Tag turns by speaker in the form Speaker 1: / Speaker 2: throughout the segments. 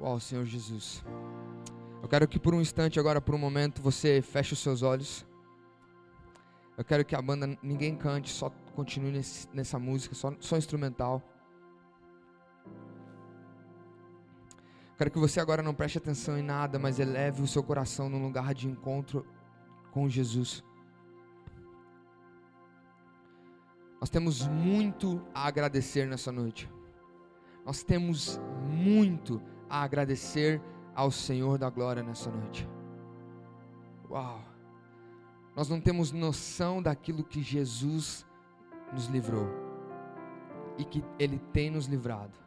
Speaker 1: Uau, Senhor Jesus. Eu quero que por um instante, agora por um momento, você feche os seus olhos. Eu quero que a banda, ninguém cante, só continue nesse, nessa música, só, só instrumental. Quero que você agora não preste atenção em nada, mas eleve o seu coração num lugar de encontro com Jesus. Nós temos muito a agradecer nessa noite. Nós temos muito a agradecer ao Senhor da glória nessa noite. Uau! Nós não temos noção daquilo que Jesus nos livrou e que Ele tem nos livrado.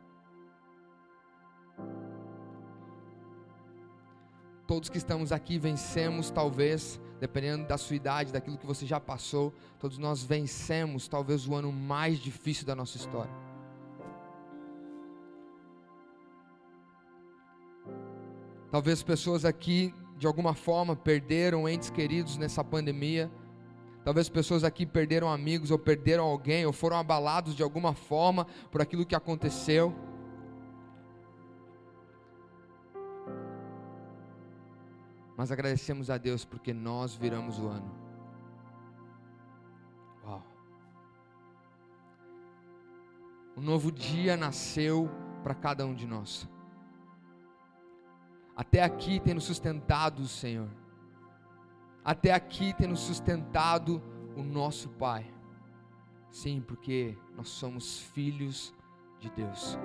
Speaker 1: Todos que estamos aqui vencemos, talvez, dependendo da sua idade, daquilo que você já passou, todos nós vencemos, talvez, o ano mais difícil da nossa história. Talvez pessoas aqui, de alguma forma, perderam entes queridos nessa pandemia. Talvez pessoas aqui perderam amigos, ou perderam alguém, ou foram abalados de alguma forma por aquilo que aconteceu. Mas agradecemos a Deus porque nós viramos o ano. Uau. Um novo dia nasceu para cada um de nós. Até aqui tem nos sustentado o Senhor. Até aqui tem nos sustentado o nosso Pai. Sim, porque nós somos filhos de Deus.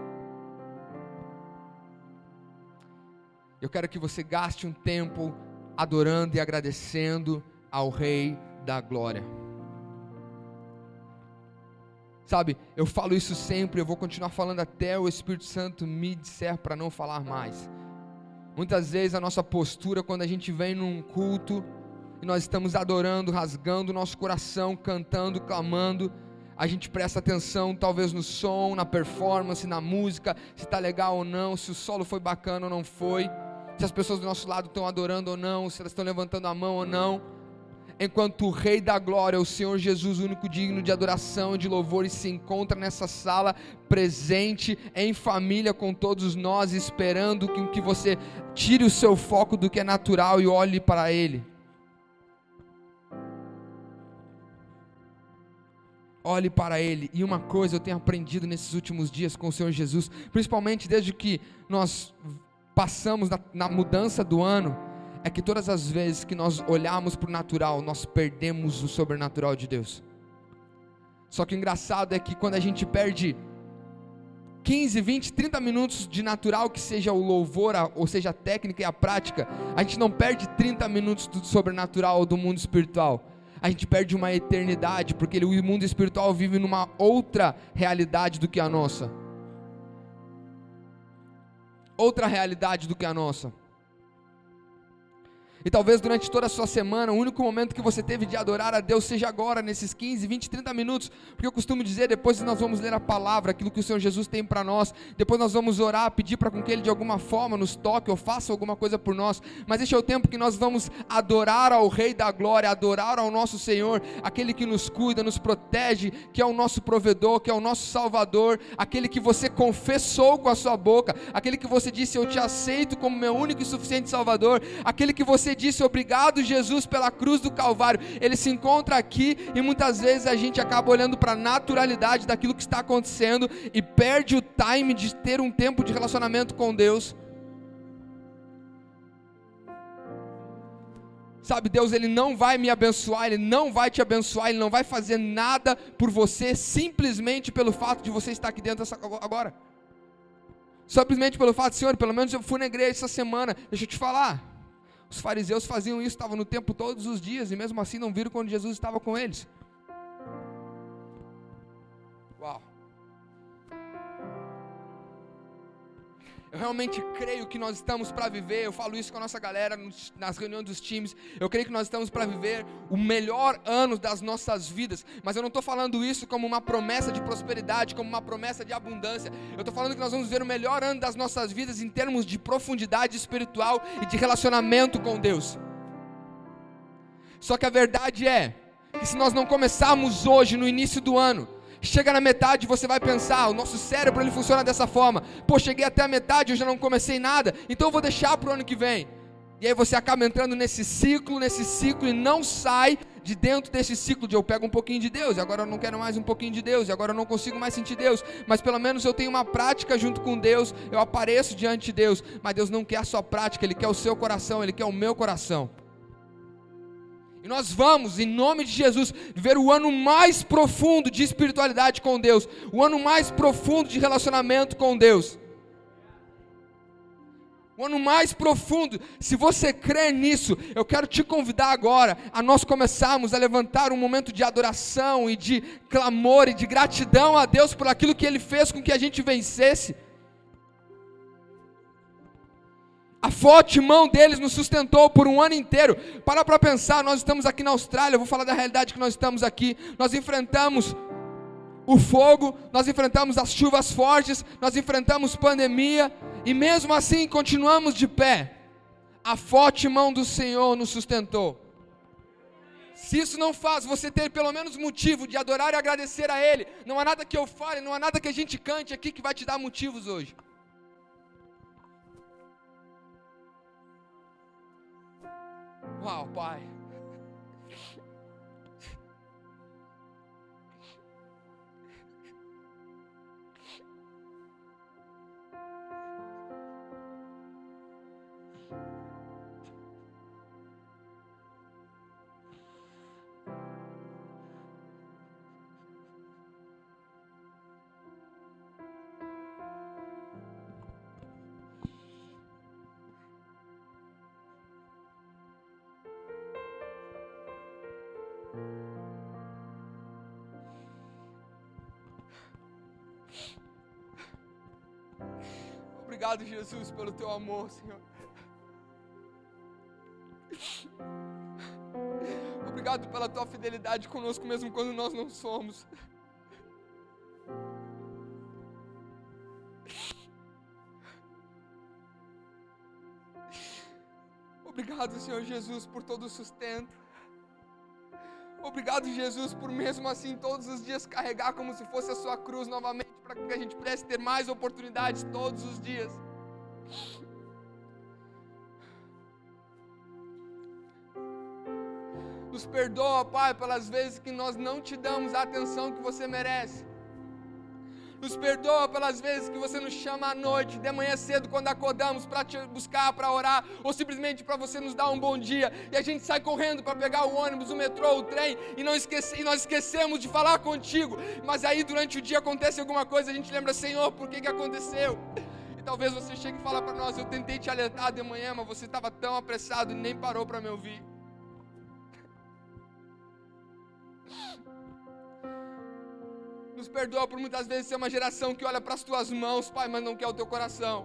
Speaker 1: Eu quero que você gaste um tempo adorando e agradecendo ao Rei da Glória. Sabe, eu falo isso sempre, eu vou continuar falando até o Espírito Santo me disser para não falar mais. Muitas vezes a nossa postura, quando a gente vem num culto e nós estamos adorando, rasgando o nosso coração, cantando, clamando, a gente presta atenção talvez no som, na performance, na música, se está legal ou não, se o solo foi bacana ou não foi, se as pessoas do nosso lado estão adorando ou não, se elas estão levantando a mão ou não enquanto o Rei da Glória, o Senhor Jesus, único digno de adoração e de louvores, se encontra nessa sala, presente, em família com todos nós, esperando que, que você tire o seu foco do que é natural e olhe para Ele. Olhe para Ele. E uma coisa eu tenho aprendido nesses últimos dias com o Senhor Jesus, principalmente desde que nós passamos na, na mudança do ano é que todas as vezes que nós olhamos para o natural, nós perdemos o sobrenatural de Deus. Só que o engraçado é que quando a gente perde 15, 20, 30 minutos de natural, que seja o louvor, ou seja a técnica e a prática, a gente não perde 30 minutos do sobrenatural do mundo espiritual. A gente perde uma eternidade, porque o mundo espiritual vive numa outra realidade do que a nossa. Outra realidade do que a nossa. E talvez durante toda a sua semana, o único momento que você teve de adorar a Deus seja agora, nesses 15, 20, 30 minutos. Porque eu costumo dizer, depois nós vamos ler a palavra, aquilo que o Senhor Jesus tem para nós. Depois nós vamos orar, pedir para que Ele de alguma forma nos toque ou faça alguma coisa por nós. Mas este é o tempo que nós vamos adorar ao Rei da Glória, adorar ao nosso Senhor, aquele que nos cuida, nos protege, que é o nosso provedor, que é o nosso Salvador, aquele que você confessou com a sua boca, aquele que você disse, eu te aceito como meu único e suficiente Salvador, aquele que você disse obrigado, Jesus, pela cruz do Calvário. Ele se encontra aqui e muitas vezes a gente acaba olhando para a naturalidade daquilo que está acontecendo e perde o time de ter um tempo de relacionamento com Deus. Sabe, Deus, Ele não vai me abençoar, Ele não vai te abençoar, Ele não vai fazer nada por você simplesmente pelo fato de você estar aqui dentro agora. Simplesmente pelo fato, Senhor, pelo menos eu fui na igreja essa semana. Deixa eu te falar. Os fariseus faziam isso, estavam no templo todos os dias e mesmo assim não viram quando Jesus estava com eles. Eu realmente creio que nós estamos para viver. Eu falo isso com a nossa galera nas reuniões dos times. Eu creio que nós estamos para viver o melhor ano das nossas vidas. Mas eu não estou falando isso como uma promessa de prosperidade, como uma promessa de abundância. Eu estou falando que nós vamos viver o melhor ano das nossas vidas em termos de profundidade espiritual e de relacionamento com Deus. Só que a verdade é que se nós não começarmos hoje, no início do ano, chega na metade você vai pensar, o nosso cérebro ele funciona dessa forma. Pô, cheguei até a metade, eu já não comecei nada, então eu vou deixar para o ano que vem. E aí você acaba entrando nesse ciclo, nesse ciclo e não sai de dentro desse ciclo de eu pego um pouquinho de Deus, e agora eu não quero mais um pouquinho de Deus, e agora eu não consigo mais sentir Deus, mas pelo menos eu tenho uma prática junto com Deus, eu apareço diante de Deus, mas Deus não quer a sua prática, Ele quer o seu coração, Ele quer o meu coração. E nós vamos, em nome de Jesus, viver o ano mais profundo de espiritualidade com Deus, o ano mais profundo de relacionamento com Deus o ano mais profundo. Se você crê nisso, eu quero te convidar agora a nós começarmos a levantar um momento de adoração e de clamor e de gratidão a Deus por aquilo que Ele fez com que a gente vencesse. A forte mão deles nos sustentou por um ano inteiro. Para para pensar, nós estamos aqui na Austrália, vou falar da realidade que nós estamos aqui. Nós enfrentamos o fogo, nós enfrentamos as chuvas fortes, nós enfrentamos pandemia, e mesmo assim continuamos de pé. A forte mão do Senhor nos sustentou. Se isso não faz você ter pelo menos motivo de adorar e agradecer a Ele, não há nada que eu fale, não há nada que a gente cante aqui que vai te dar motivos hoje. Uau, Pai. Obrigado, Jesus, pelo teu amor, Senhor. Obrigado pela tua fidelidade conosco, mesmo quando nós não somos. Obrigado, Senhor Jesus, por todo o sustento. Obrigado, Jesus, por mesmo assim todos os dias carregar como se fosse a sua cruz novamente, para que a gente pudesse ter mais oportunidades todos os dias. Nos perdoa, Pai, pelas vezes que nós não te damos a atenção que você merece. Nos perdoa pelas vezes que você nos chama à noite, de manhã cedo, quando acordamos, para te buscar, para orar, ou simplesmente para você nos dar um bom dia. E a gente sai correndo para pegar o ônibus, o metrô, o trem, e, não esquece, e nós esquecemos de falar contigo. Mas aí durante o dia acontece alguma coisa, a gente lembra, Senhor, por que, que aconteceu? E talvez você chegue e fale para nós, eu tentei te alertar de manhã, mas você estava tão apressado e nem parou para me ouvir. Nos perdoa por muitas vezes ser uma geração que olha para as tuas mãos, Pai, mas não quer o teu coração.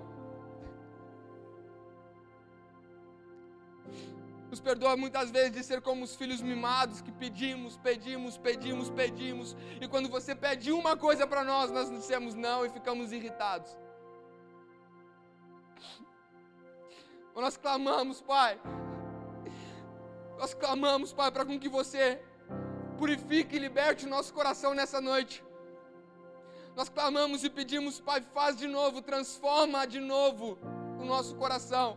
Speaker 1: Nos perdoa muitas vezes de ser como os filhos mimados que pedimos, pedimos, pedimos, pedimos, e quando você pede uma coisa para nós, nós dissemos não e ficamos irritados. Nós clamamos, Pai. Nós clamamos, Pai, para com que você purifique e liberte o nosso coração nessa noite. Nós clamamos e pedimos, Pai, faz de novo, transforma de novo o nosso coração.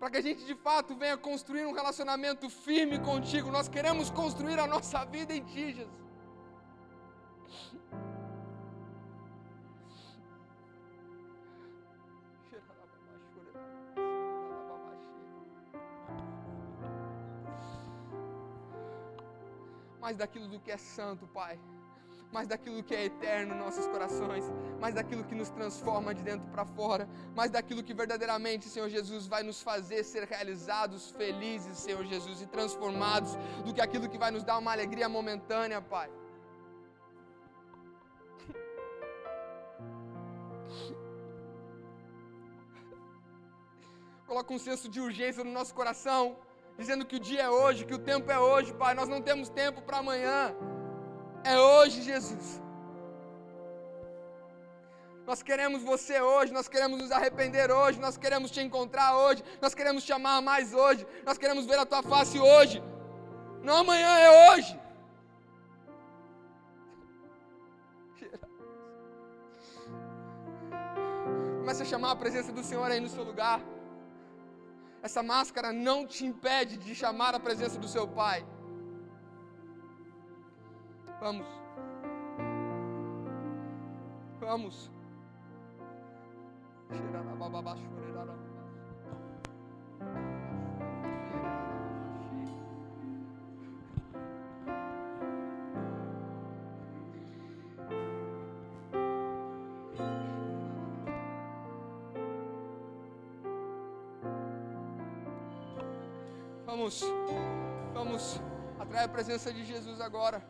Speaker 1: Para que a gente de fato venha construir um relacionamento firme contigo. Nós queremos construir a nossa vida em Ti, Jesus. Mais daquilo do que é santo, Pai, mais daquilo que é eterno em nossos corações, mais daquilo que nos transforma de dentro para fora, mais daquilo que verdadeiramente, Senhor Jesus, vai nos fazer ser realizados, felizes, Senhor Jesus, e transformados, do que aquilo que vai nos dar uma alegria momentânea, Pai. Coloca um senso de urgência no nosso coração dizendo que o dia é hoje, que o tempo é hoje, Pai. Nós não temos tempo para amanhã. É hoje, Jesus. Nós queremos você hoje, nós queremos nos arrepender hoje, nós queremos te encontrar hoje, nós queremos te amar mais hoje, nós queremos ver a tua face hoje. Não amanhã, é hoje. Comece a chamar a presença do Senhor aí no seu lugar. Essa máscara não te impede de chamar a presença do seu Pai. Vamos. Vamos. Vamos, vamos, atrai a presença de Jesus agora.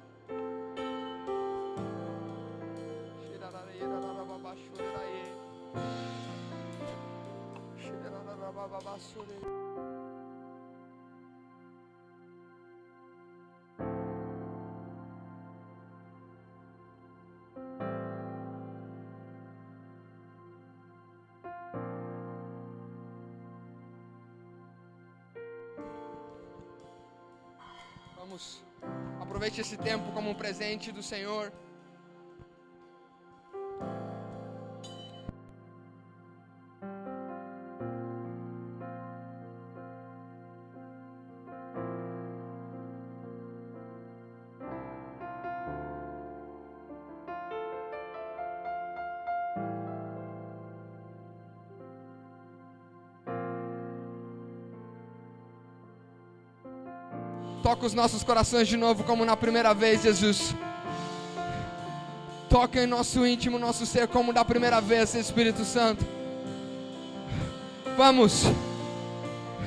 Speaker 1: Vamos, aproveite esse tempo como um presente do Senhor. Toca os nossos corações de novo, como na primeira vez, Jesus. Toca em nosso íntimo, nosso ser, como da primeira vez, Espírito Santo. Vamos.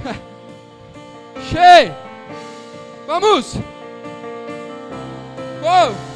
Speaker 1: Cheio. Vamos. Oh.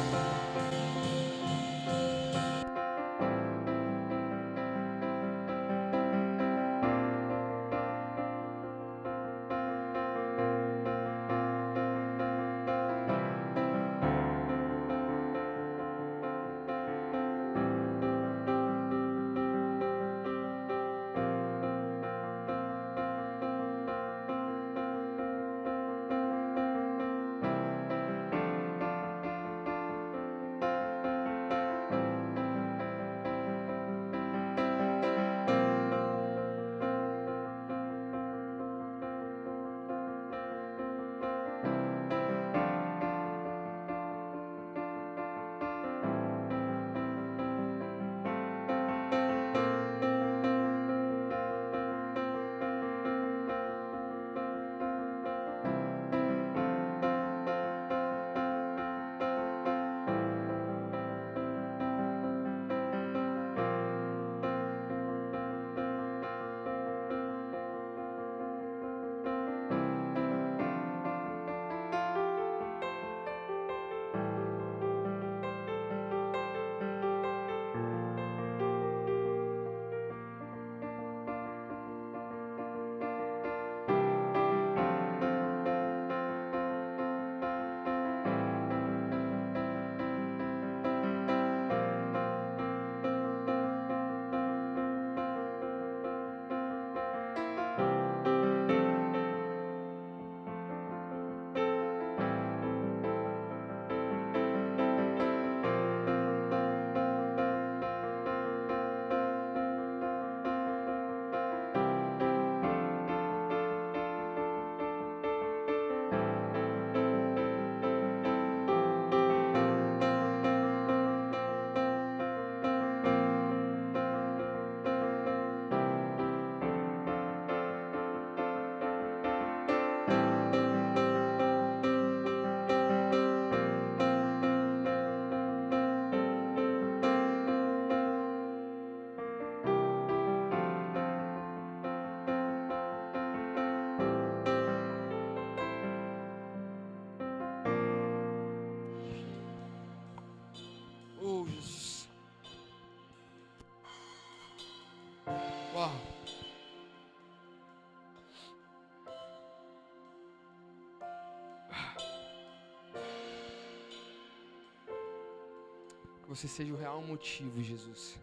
Speaker 1: Você seja o real motivo, Jesus,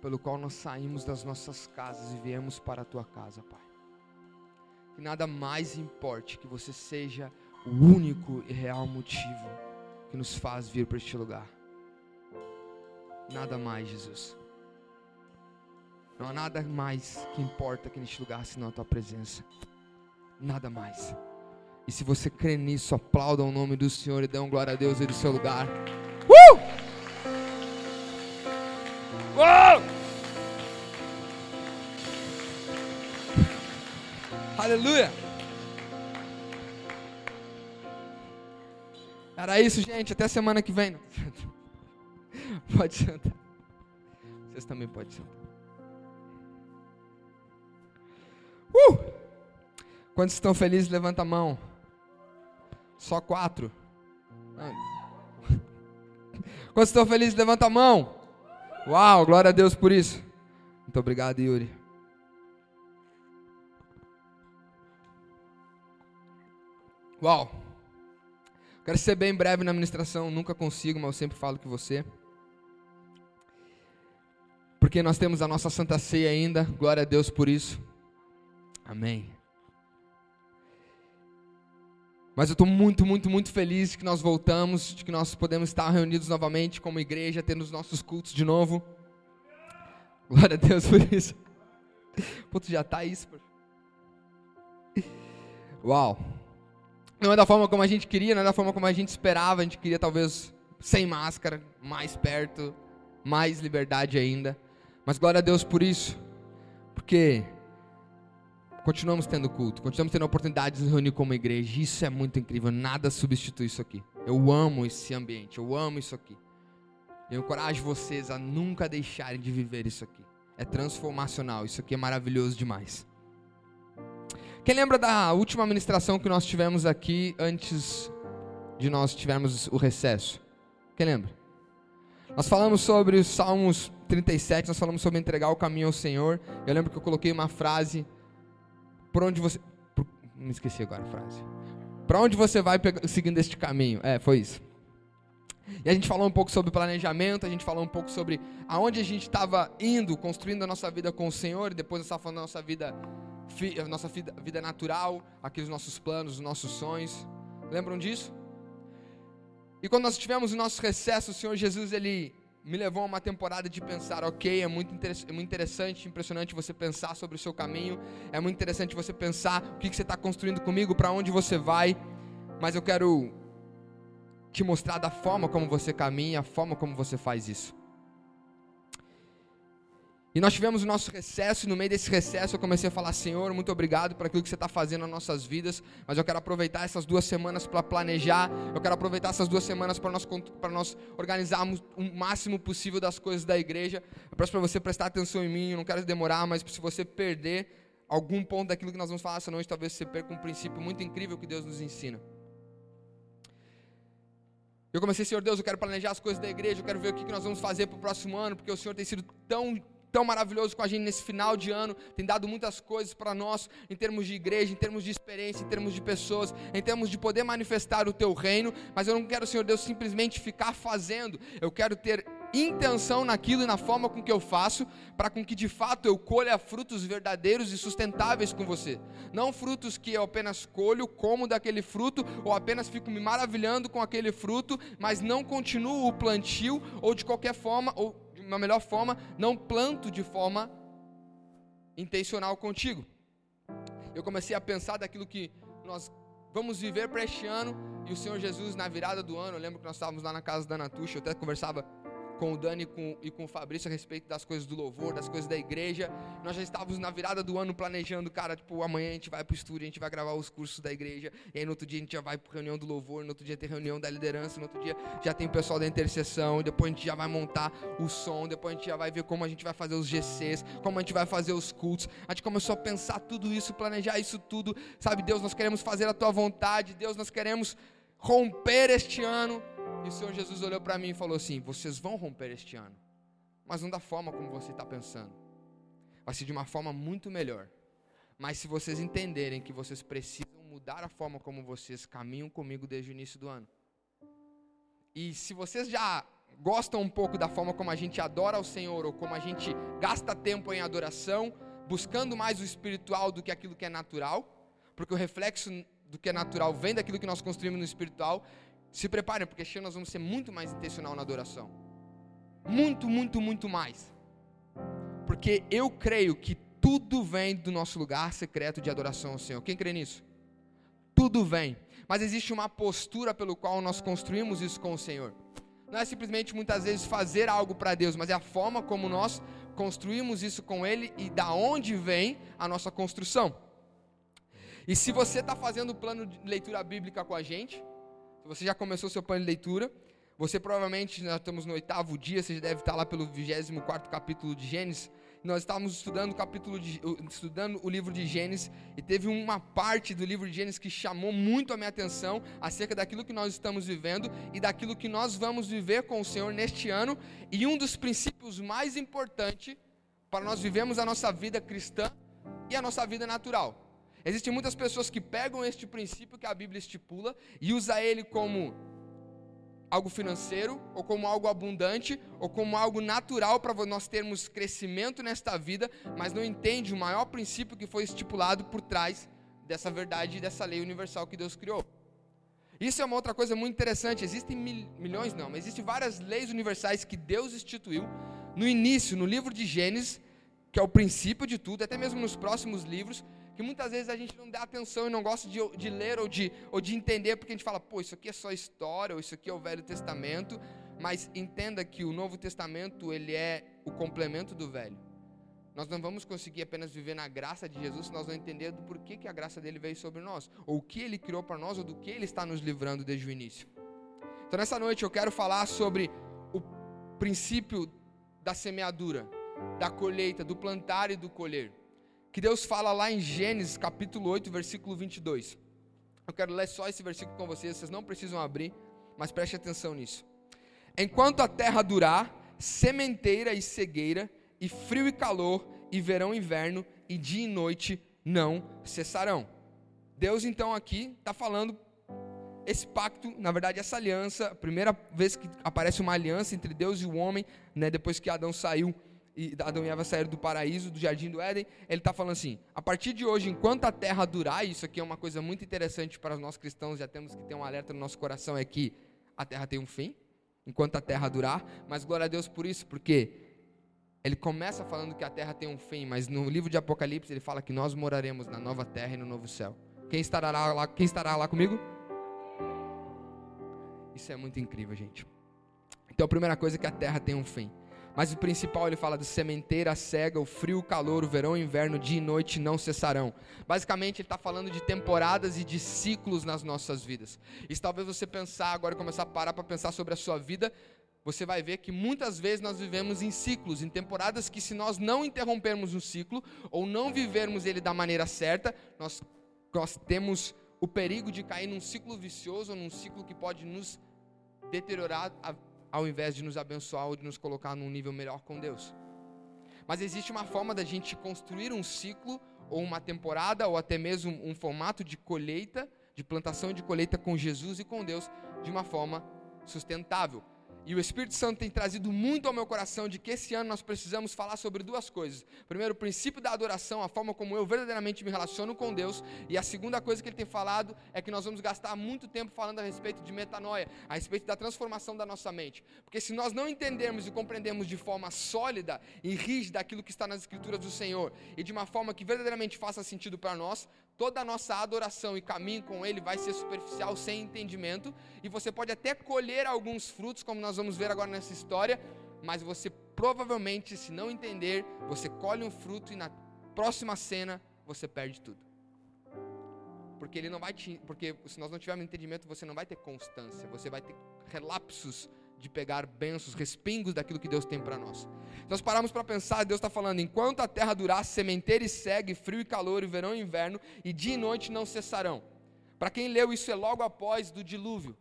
Speaker 1: pelo qual nós saímos das nossas casas e viemos para a tua casa, Pai. Que nada mais importe, que você seja o único e real motivo que nos faz vir para este lugar. Nada mais, Jesus. Não há nada mais que importa aqui neste lugar senão a tua presença. Nada mais. E se você crê nisso, aplauda o nome do Senhor e dê um glória a Deus aí do seu lugar. Uh! Aleluia! Era isso, gente. Até semana que vem. Pode sentar. Vocês também podem sentar. Uh! Quantos estão felizes, levanta a mão. Só quatro. Quantos estão felizes, levanta a mão. Uau, glória a Deus por isso. Muito obrigado, Yuri. Uau. Quero ser bem breve na ministração, nunca consigo, mas eu sempre falo que você. Porque nós temos a nossa Santa Ceia ainda, glória a Deus por isso. Amém. Mas eu estou muito, muito, muito feliz de que nós voltamos, de que nós podemos estar reunidos novamente como igreja, tendo os nossos cultos de novo. Glória a Deus por isso. Pô, tu já está isso? Uau. Não é da forma como a gente queria, não é da forma como a gente esperava. A gente queria talvez sem máscara, mais perto, mais liberdade ainda. Mas glória a Deus por isso. Porque continuamos tendo culto, continuamos tendo a oportunidade de nos reunir como igreja. Isso é muito incrível. Nada substitui isso aqui. Eu amo esse ambiente, eu amo isso aqui. Eu encorajo vocês a nunca deixarem de viver isso aqui. É transformacional, isso aqui é maravilhoso demais. Quem lembra da última ministração que nós tivemos aqui antes de nós tivermos o recesso? Quem lembra? Nós falamos sobre os Salmos 37, nós falamos sobre entregar o caminho ao Senhor. Eu lembro que eu coloquei uma frase: Por onde você. Por, me esqueci agora a frase. Para onde você vai seguindo este caminho? É, foi isso. E a gente falou um pouco sobre planejamento, a gente falou um pouco sobre aonde a gente estava indo, construindo a nossa vida com o Senhor, e depois estávamos falando da nossa vida a nossa vida, vida natural, aqueles nossos planos, os nossos sonhos. Lembram disso? E quando nós tivemos o nosso recesso, o Senhor Jesus ele me levou a uma temporada de pensar, ok, é muito, é muito interessante, impressionante você pensar sobre o seu caminho, é muito interessante você pensar o que, que você está construindo comigo, para onde você vai, mas eu quero te mostrar da forma como você caminha, a forma como você faz isso. E nós tivemos o nosso recesso, e no meio desse recesso eu comecei a falar: Senhor, muito obrigado por aquilo que você está fazendo nas nossas vidas, mas eu quero aproveitar essas duas semanas para planejar, eu quero aproveitar essas duas semanas para nós, nós organizarmos o máximo possível das coisas da igreja. Eu peço para você prestar atenção em mim, eu não quero demorar, mas se você perder algum ponto daquilo que nós vamos falar essa noite, talvez você perca um princípio muito incrível que Deus nos ensina. Eu comecei, Senhor Deus, eu quero planejar as coisas da igreja, eu quero ver o que nós vamos fazer para o próximo ano, porque o Senhor tem sido tão tão maravilhoso com a gente nesse final de ano, tem dado muitas coisas para nós em termos de igreja, em termos de experiência, em termos de pessoas, em termos de poder manifestar o teu reino, mas eu não quero, Senhor Deus, simplesmente ficar fazendo, eu quero ter intenção naquilo e na forma com que eu faço, para com que de fato eu colha frutos verdadeiros e sustentáveis com você. Não frutos que eu apenas colho, como daquele fruto, ou apenas fico me maravilhando com aquele fruto, mas não continuo o plantio, ou de qualquer forma, ou uma melhor forma, não planto de forma intencional contigo. Eu comecei a pensar daquilo que nós vamos viver para este ano e o Senhor Jesus na virada do ano, eu lembro que nós estávamos lá na casa da Natuxa, eu até conversava com o Dani e com, o Fabrício a respeito das coisas do louvor, das coisas da igreja. Nós já estávamos na virada do ano planejando, cara, tipo, amanhã a gente vai para o estúdio, a gente vai gravar os cursos da igreja, e aí no outro dia a gente já vai para reunião do louvor, no outro dia tem reunião da liderança, no outro dia já tem o pessoal da intercessão, depois a gente já vai montar o som, depois a gente já vai ver como a gente vai fazer os GCs, como a gente vai fazer os cultos. A gente começou a pensar tudo isso, planejar isso tudo, sabe? Deus, nós queremos fazer a tua vontade, Deus, nós queremos romper este ano e o Senhor Jesus olhou para mim e falou assim: Vocês vão romper este ano, mas não da forma como você está pensando. Vai ser de uma forma muito melhor. Mas se vocês entenderem que vocês precisam mudar a forma como vocês caminham comigo desde o início do ano. E se vocês já gostam um pouco da forma como a gente adora ao Senhor, ou como a gente gasta tempo em adoração, buscando mais o espiritual do que aquilo que é natural, porque o reflexo do que é natural vem daquilo que nós construímos no espiritual, se preparem, porque este ano nós vamos ser muito mais intencional na adoração. Muito, muito, muito mais. Porque eu creio que tudo vem do nosso lugar secreto de adoração ao Senhor. Quem crê nisso? Tudo vem. Mas existe uma postura pelo qual nós construímos isso com o Senhor. Não é simplesmente muitas vezes fazer algo para Deus, mas é a forma como nós construímos isso com Ele e da onde vem a nossa construção. E se você está fazendo o plano de leitura bíblica com a gente, você já começou seu plano de leitura, você provavelmente, nós estamos no oitavo dia, você deve estar lá pelo 24 capítulo de Gênesis. Nós estávamos estudando o capítulo de, estudando o livro de Gênesis e teve uma parte do livro de Gênesis que chamou muito a minha atenção acerca daquilo que nós estamos vivendo e daquilo que nós vamos viver com o Senhor neste ano. E um dos princípios mais importantes para nós vivermos a nossa vida cristã e a nossa vida natural. Existem muitas pessoas que pegam este princípio que a Bíblia estipula e usa ele como algo financeiro, ou como algo abundante, ou como algo natural para nós termos crescimento nesta vida, mas não entende o maior princípio que foi estipulado por trás dessa verdade e dessa lei universal que Deus criou. Isso é uma outra coisa muito interessante. Existem mil, milhões, não, mas existem várias leis universais que Deus instituiu no início, no livro de Gênesis, que é o princípio de tudo, até mesmo nos próximos livros, que muitas vezes a gente não dá atenção e não gosta de, de ler ou de, ou de entender, porque a gente fala, pô, isso aqui é só história, ou isso aqui é o Velho Testamento, mas entenda que o Novo Testamento, ele é o complemento do Velho. Nós não vamos conseguir apenas viver na graça de Jesus se nós não entendermos do porquê que a graça dele veio sobre nós, ou o que ele criou para nós, ou do que ele está nos livrando desde o início. Então nessa noite eu quero falar sobre o princípio da semeadura, da colheita, do plantar e do colher que Deus fala lá em Gênesis capítulo 8, versículo 22. Eu quero ler só esse versículo com vocês, vocês não precisam abrir, mas preste atenção nisso. Enquanto a terra durar, sementeira e cegueira, e frio e calor, e verão e inverno, e dia e noite não cessarão. Deus então aqui está falando esse pacto, na verdade essa aliança, primeira vez que aparece uma aliança entre Deus e o homem, né, depois que Adão saiu e Adão e Eva saíram do paraíso, do jardim do Éden, ele está falando assim: a partir de hoje, enquanto a terra durar, isso aqui é uma coisa muito interessante para nós cristãos, já temos que ter um alerta no nosso coração: é que a terra tem um fim, enquanto a terra durar, mas glória a Deus por isso, porque ele começa falando que a terra tem um fim, mas no livro de Apocalipse ele fala que nós moraremos na nova terra e no novo céu. Quem estará lá, quem estará lá comigo? Isso é muito incrível, gente. Então a primeira coisa é que a terra tem um fim. Mas o principal ele fala de sementeira, cega, o frio, o calor, o verão, o inverno, dia e noite não cessarão. Basicamente ele está falando de temporadas e de ciclos nas nossas vidas. E se talvez você pensar agora começar a parar para pensar sobre a sua vida, você vai ver que muitas vezes nós vivemos em ciclos, em temporadas que se nós não interrompermos um ciclo ou não vivermos ele da maneira certa, nós, nós temos o perigo de cair num ciclo vicioso num ciclo que pode nos deteriorar a ao invés de nos abençoar ou de nos colocar num nível melhor com Deus. Mas existe uma forma da gente construir um ciclo, ou uma temporada, ou até mesmo um formato de colheita, de plantação de colheita com Jesus e com Deus, de uma forma sustentável. E o Espírito Santo tem trazido muito ao meu coração de que esse ano nós precisamos falar sobre duas coisas. Primeiro, o princípio da adoração, a forma como eu verdadeiramente me relaciono com Deus. E a segunda coisa que ele tem falado é que nós vamos gastar muito tempo falando a respeito de metanoia, a respeito da transformação da nossa mente. Porque se nós não entendermos e compreendemos de forma sólida e rígida aquilo que está nas Escrituras do Senhor, e de uma forma que verdadeiramente faça sentido para nós, toda a nossa adoração e caminho com Ele vai ser superficial, sem entendimento, e você pode até colher alguns frutos, como nós vamos ver agora nessa história, mas você provavelmente, se não entender, você colhe um fruto e na próxima cena você perde tudo. Porque ele não vai te, porque se nós não tivermos entendimento, você não vai ter constância, você vai ter relapsos de pegar bênçãos, respingos daquilo que Deus tem para nós. Nós paramos para pensar, Deus está falando: enquanto a terra durar, sementeira e segue, frio e calor, e verão e inverno, e dia e noite não cessarão. Para quem leu, isso é logo após do dilúvio.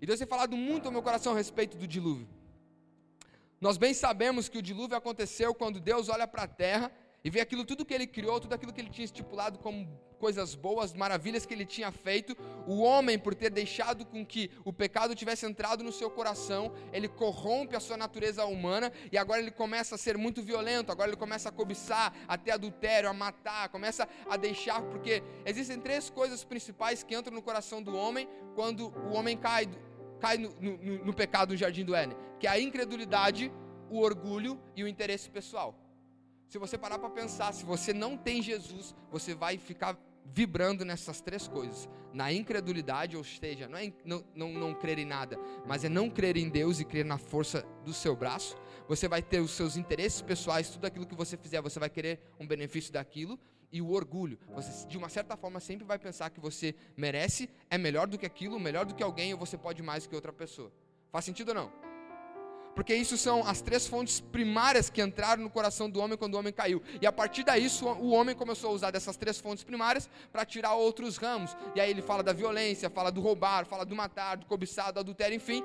Speaker 1: E Deus tem falado muito ao meu coração a respeito do dilúvio. Nós bem sabemos que o dilúvio aconteceu quando Deus olha para a terra e vê aquilo tudo que ele criou, tudo aquilo que ele tinha estipulado como coisas boas, maravilhas que ele tinha feito, o homem, por ter deixado com que o pecado tivesse entrado no seu coração, ele corrompe a sua natureza humana e agora ele começa a ser muito violento, agora ele começa a cobiçar, a ter adultério, a matar, começa a deixar, porque existem três coisas principais que entram no coração do homem quando o homem cai, cai no, no, no pecado do jardim do Éden, que é a incredulidade, o orgulho e o interesse pessoal. Se você parar para pensar, se você não tem Jesus, você vai ficar vibrando nessas três coisas: na incredulidade, ou seja, não é não, não, não crer em nada, mas é não crer em Deus e crer na força do seu braço. Você vai ter os seus interesses pessoais, tudo aquilo que você fizer, você vai querer um benefício daquilo. E o orgulho, você de uma certa forma sempre vai pensar que você merece, é melhor do que aquilo, melhor do que alguém, ou você pode mais que outra pessoa. Faz sentido ou não? Porque isso são as três fontes primárias que entraram no coração do homem quando o homem caiu. E a partir daí o homem começou a usar dessas três fontes primárias para tirar outros ramos. E aí ele fala da violência, fala do roubar, fala do matar, do cobiçado, do adultério, enfim.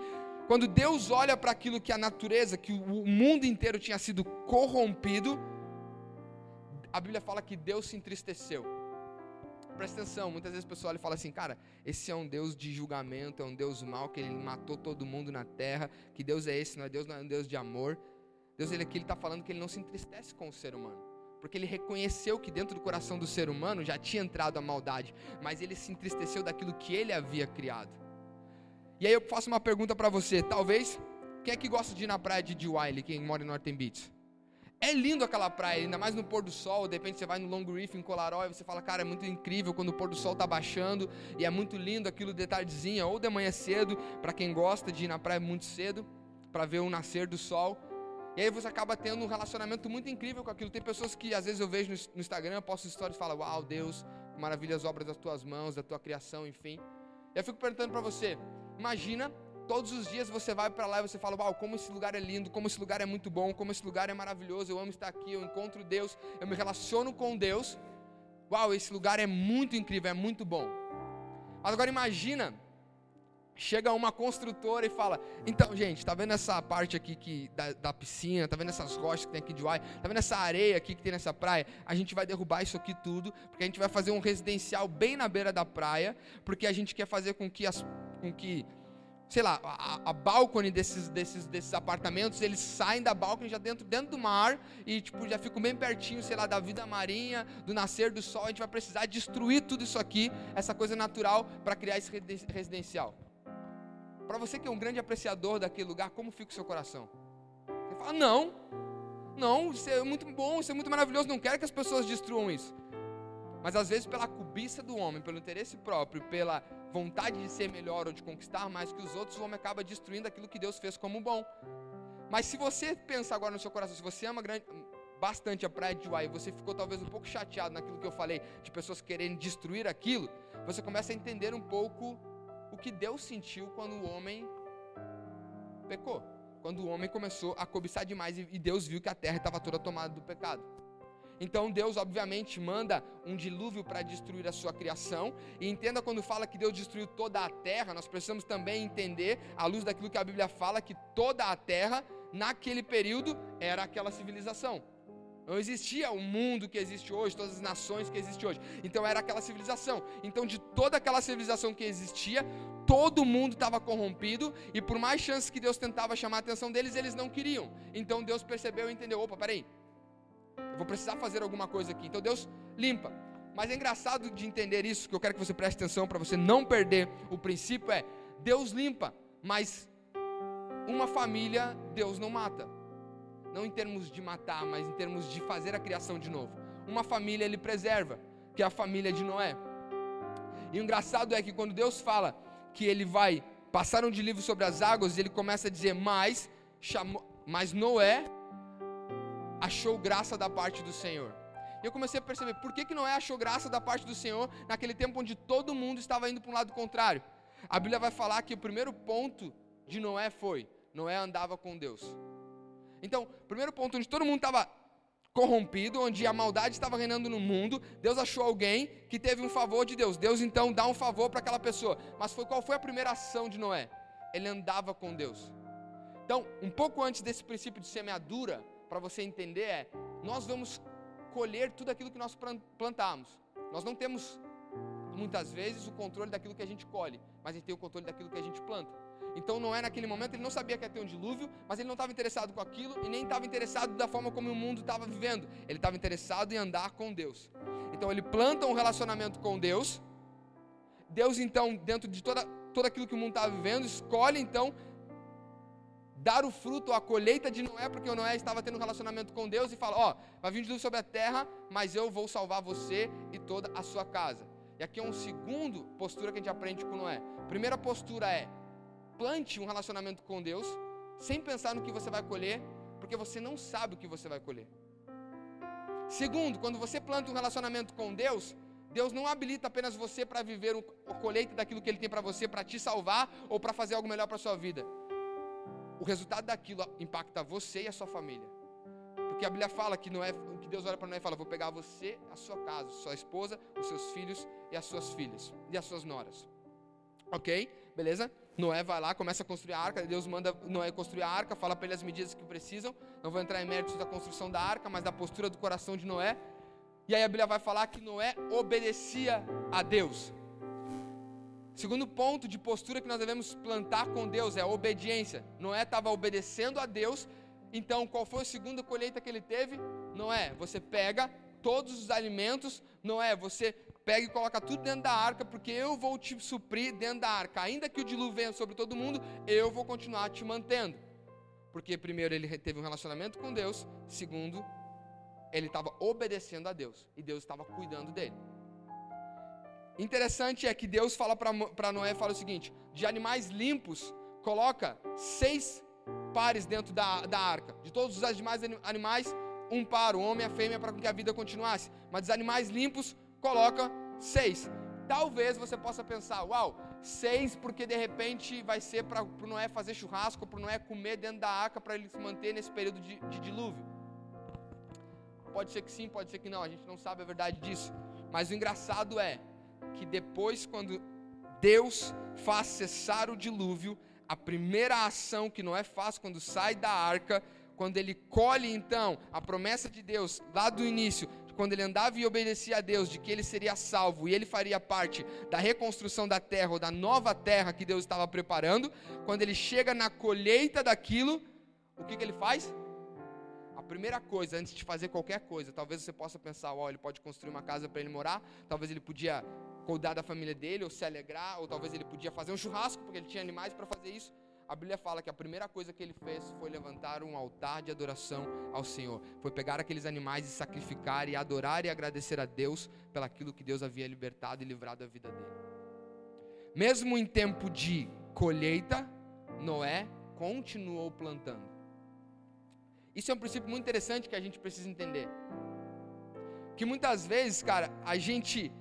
Speaker 1: Quando Deus olha para aquilo que a natureza, que o mundo inteiro tinha sido corrompido, a Bíblia fala que Deus se entristeceu presta atenção, muitas vezes o pessoal fala assim, cara, esse é um Deus de julgamento, é um Deus mau, que ele matou todo mundo na terra, que Deus é esse, não é Deus, não é um Deus de amor. Deus ele aqui está falando que ele não se entristece com o ser humano. Porque ele reconheceu que dentro do coração do ser humano já tinha entrado a maldade, mas ele se entristeceu daquilo que ele havia criado. E aí eu faço uma pergunta para você, talvez, quem é que gosta de ir na praia de Wiley, quem mora em Northern Beach? É lindo aquela praia, ainda mais no pôr do sol. De repente você vai no Long Reef, em Colarói, e você fala, cara, é muito incrível quando o pôr do sol está baixando. E é muito lindo aquilo de tardezinha ou de manhã cedo, para quem gosta de ir na praia muito cedo, para ver o nascer do sol. E aí você acaba tendo um relacionamento muito incrível com aquilo. Tem pessoas que às vezes eu vejo no Instagram, posto histórias e falam, uau, Deus, maravilhas obras das tuas mãos, da tua criação, enfim. E eu fico perguntando para você, imagina Todos os dias você vai para lá e você fala: Uau, como esse lugar é lindo, como esse lugar é muito bom, como esse lugar é maravilhoso, eu amo estar aqui, eu encontro Deus, eu me relaciono com Deus. Uau, esse lugar é muito incrível, é muito bom. Mas agora imagina, chega uma construtora e fala: Então, gente, tá vendo essa parte aqui que, da, da piscina, tá vendo essas rochas que tem aqui de Uai, tá vendo essa areia aqui que tem nessa praia? A gente vai derrubar isso aqui tudo, porque a gente vai fazer um residencial bem na beira da praia, porque a gente quer fazer com que as com que sei lá, a, a balcone desses, desses, desses apartamentos, eles saem da balcone já dentro, dentro do mar e tipo, já ficam bem pertinho, sei lá, da vida marinha, do nascer do sol. A gente vai precisar destruir tudo isso aqui, essa coisa natural, para criar esse residencial. Para você que é um grande apreciador daquele lugar, como fica o seu coração? Você fala, não, não, isso é muito bom, isso é muito maravilhoso, não quero que as pessoas destruam isso. Mas às vezes, pela cobiça do homem, pelo interesse próprio, pela vontade de ser melhor ou de conquistar mais que os outros, o homem acaba destruindo aquilo que Deus fez como bom. Mas se você pensa agora no seu coração, se você ama grande, bastante a praia de Uai, você ficou talvez um pouco chateado naquilo que eu falei, de pessoas querendo destruir aquilo, você começa a entender um pouco o que Deus sentiu quando o homem pecou. Quando o homem começou a cobiçar demais e Deus viu que a terra estava toda tomada do pecado. Então Deus, obviamente, manda um dilúvio para destruir a sua criação. E entenda quando fala que Deus destruiu toda a terra, nós precisamos também entender, à luz daquilo que a Bíblia fala, que toda a terra, naquele período, era aquela civilização. Não existia o mundo que existe hoje, todas as nações que existem hoje. Então era aquela civilização. Então, de toda aquela civilização que existia, todo mundo estava corrompido. E por mais chances que Deus tentava chamar a atenção deles, eles não queriam. Então Deus percebeu e entendeu: opa, peraí, eu vou precisar fazer alguma coisa aqui. Então Deus limpa. Mas é engraçado de entender isso, que eu quero que você preste atenção para você não perder o princípio é Deus limpa, mas uma família Deus não mata. Não em termos de matar, mas em termos de fazer a criação de novo. Uma família ele preserva, que é a família de Noé. E o engraçado é que quando Deus fala que ele vai passar um dilúvio sobre as águas, ele começa a dizer: "Mas chamou, mas Noé achou graça da parte do Senhor. E eu comecei a perceber por que, que Noé achou graça da parte do Senhor naquele tempo onde todo mundo estava indo para um lado contrário. A Bíblia vai falar que o primeiro ponto de Noé foi: Noé andava com Deus. Então, primeiro ponto onde todo mundo estava corrompido, onde a maldade estava reinando no mundo, Deus achou alguém que teve um favor de Deus. Deus então dá um favor para aquela pessoa. Mas foi qual foi a primeira ação de Noé? Ele andava com Deus. Então, um pouco antes desse princípio de semeadura, para você entender é: nós vamos colher tudo aquilo que nós plantamos. Nós não temos muitas vezes, o controle daquilo que a gente colhe, mas a gente tem o controle daquilo que a gente planta. Então Noé naquele momento ele não sabia que ia ter um dilúvio, mas ele não estava interessado com aquilo e nem estava interessado da forma como o mundo estava vivendo. Ele estava interessado em andar com Deus. Então ele planta um relacionamento com Deus. Deus então dentro de toda, todo aquilo que o mundo estava vivendo escolhe então dar o fruto, a colheita de Noé, porque o Noé estava tendo um relacionamento com Deus e fala: Ó, oh, vai vir dilúvio sobre a terra, mas eu vou salvar você e toda a sua casa. E aqui é um segundo postura que a gente aprende com Noé. Primeira postura é: plante um relacionamento com Deus, sem pensar no que você vai colher, porque você não sabe o que você vai colher. Segundo, quando você planta um relacionamento com Deus, Deus não habilita apenas você para viver o colheita daquilo que Ele tem para você, para te salvar ou para fazer algo melhor para a sua vida o resultado daquilo impacta você e a sua família. Porque a Bíblia fala que, não é, que Deus olha para Noé e fala: Vou pegar você, a sua casa, sua esposa, os seus filhos e as suas filhas e as suas noras. Ok? Beleza? Noé vai lá, começa a construir a arca. Deus manda Noé construir a arca, fala para ele as medidas que precisam. Não vou entrar em méritos da construção da arca, mas da postura do coração de Noé. E aí a Bíblia vai falar que Noé obedecia a Deus. Segundo ponto de postura que nós devemos plantar com Deus é a obediência. Noé estava obedecendo a Deus, então qual foi a segunda colheita que ele teve? Noé, você pega todos os alimentos, Noé, você pega e coloca tudo dentro da arca, porque eu vou te suprir dentro da arca. Ainda que o dilúvio venha sobre todo mundo, eu vou continuar te mantendo. Porque primeiro ele teve um relacionamento com Deus, segundo, ele estava obedecendo a Deus e Deus estava cuidando dele. Interessante é que Deus fala para Noé, fala o seguinte, de animais limpos, coloca seis pares dentro da, da arca. De todos os demais animais, um par, o homem e a fêmea, para que a vida continuasse. Mas dos animais limpos, coloca seis. Talvez você possa pensar, uau, seis porque de repente vai ser para o Noé fazer churrasco, para o Noé comer dentro da arca, para ele se manter nesse período de, de dilúvio. Pode ser que sim, pode ser que não, a gente não sabe a verdade disso. Mas o engraçado é que depois, quando Deus faz cessar o dilúvio, a primeira ação que Noé faz quando sai da arca, quando ele colhe então a promessa de Deus lá do início, quando ele andava e obedecia a Deus, de que ele seria salvo e ele faria parte da reconstrução da terra ou da nova terra que Deus estava preparando, quando ele chega na colheita daquilo, o que, que ele faz? A primeira coisa, antes de fazer qualquer coisa, talvez você possa pensar, ó, oh, ele pode construir uma casa para ele morar, talvez ele podia cuidar da família dele, ou se alegrar, ou talvez ele podia fazer um churrasco, porque ele tinha animais para fazer isso. A Bíblia fala que a primeira coisa que ele fez foi levantar um altar de adoração ao Senhor. Foi pegar aqueles animais e sacrificar e adorar e agradecer a Deus pelaquilo que Deus havia libertado e livrado a vida dele. Mesmo em tempo de colheita, Noé continuou plantando. Isso é um princípio muito interessante que a gente precisa entender. Que muitas vezes, cara, a gente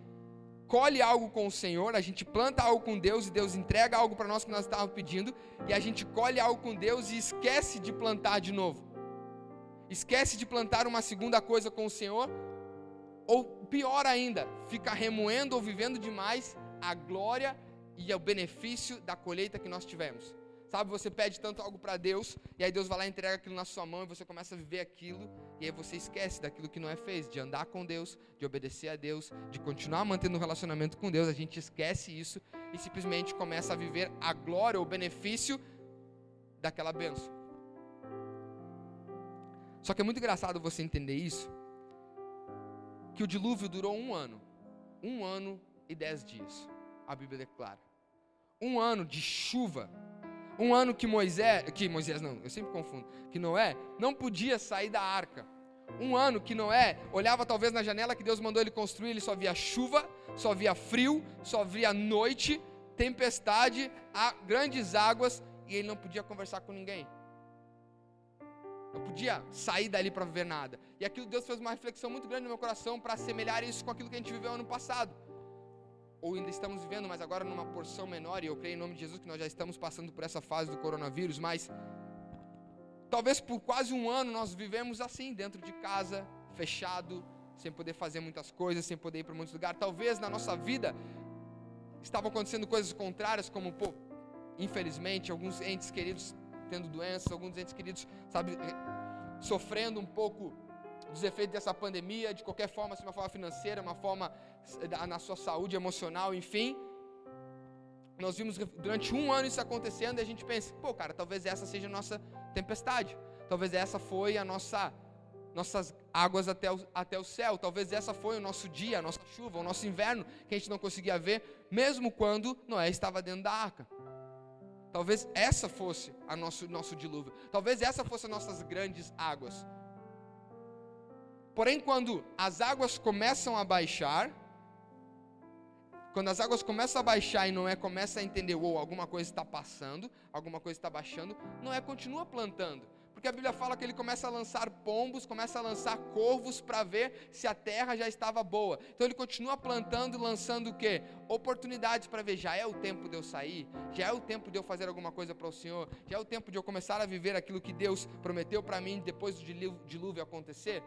Speaker 1: colhe algo com o Senhor, a gente planta algo com Deus e Deus entrega algo para nós que nós estávamos pedindo, e a gente colhe algo com Deus e esquece de plantar de novo. Esquece de plantar uma segunda coisa com o Senhor, ou pior ainda, fica remoendo ou vivendo demais a glória e o benefício da colheita que nós tivemos. Sabe, você pede tanto algo para Deus, e aí Deus vai lá e entrega aquilo na sua mão, e você começa a viver aquilo, e aí você esquece daquilo que não é fez, de andar com Deus, de obedecer a Deus, de continuar mantendo um relacionamento com Deus. A gente esquece isso e simplesmente começa a viver a glória, o benefício daquela benção. Só que é muito engraçado você entender isso, que o dilúvio durou um ano, um ano e dez dias, a Bíblia declara. Um ano de chuva um ano que Moisés, que Moisés não, eu sempre confundo, que Noé não podia sair da arca. Um ano que Noé olhava talvez na janela que Deus mandou ele construir, ele só via chuva, só via frio, só via noite, tempestade, grandes águas e ele não podia conversar com ninguém. Não podia sair dali para ver nada. E aquilo Deus fez uma reflexão muito grande no meu coração para assemelhar isso com aquilo que a gente viveu ano passado ou ainda estamos vivendo, mas agora numa porção menor, e eu creio em nome de Jesus que nós já estamos passando por essa fase do coronavírus, mas talvez por quase um ano nós vivemos assim, dentro de casa, fechado, sem poder fazer muitas coisas, sem poder ir para muitos lugares. Talvez na nossa vida estavam acontecendo coisas contrárias, como, pô, infelizmente, alguns entes queridos tendo doenças, alguns entes queridos, sabe, sofrendo um pouco dos efeitos dessa pandemia, de qualquer forma, seja uma forma financeira, uma forma na sua saúde emocional, enfim. Nós vimos durante um ano isso acontecendo e a gente pensa, pô, cara, talvez essa seja a nossa tempestade. Talvez essa foi a nossa nossas águas até o, até o céu. Talvez essa foi o nosso dia, a nossa chuva, o nosso inverno, que a gente não conseguia ver, mesmo quando Noé estava dentro da arca. Talvez essa fosse a nosso nosso dilúvio. Talvez essa fosse as nossas grandes águas. Porém, quando as águas começam a baixar, quando as águas começam a baixar e Noé começa a entender, ou oh, alguma coisa está passando, alguma coisa está baixando, Noé continua plantando. Porque a Bíblia fala que ele começa a lançar pombos, começa a lançar corvos para ver se a terra já estava boa. Então ele continua plantando e lançando o quê? Oportunidades para ver, já é o tempo de eu sair, já é o tempo de eu fazer alguma coisa para o Senhor, já é o tempo de eu começar a viver aquilo que Deus prometeu para mim depois do dilúvio acontecer.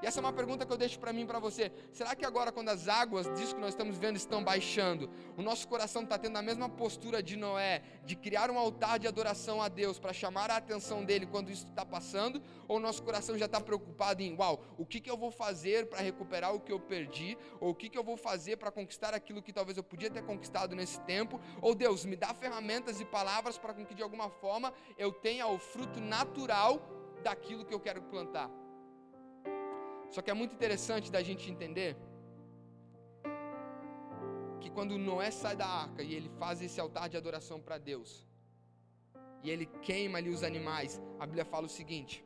Speaker 1: E essa é uma pergunta que eu deixo para mim e para você. Será que agora, quando as águas disso que nós estamos vendo estão baixando, o nosso coração está tendo a mesma postura de Noé, de criar um altar de adoração a Deus para chamar a atenção dele quando isso está passando? Ou o nosso coração já está preocupado em, uau, o que, que eu vou fazer para recuperar o que eu perdi? Ou o que, que eu vou fazer para conquistar aquilo que talvez eu podia ter conquistado nesse tempo? Ou Deus, me dá ferramentas e palavras para que de alguma forma eu tenha o fruto natural daquilo que eu quero plantar. Só que é muito interessante da gente entender que quando Noé sai da arca e ele faz esse altar de adoração para Deus, e ele queima ali os animais, a Bíblia fala o seguinte: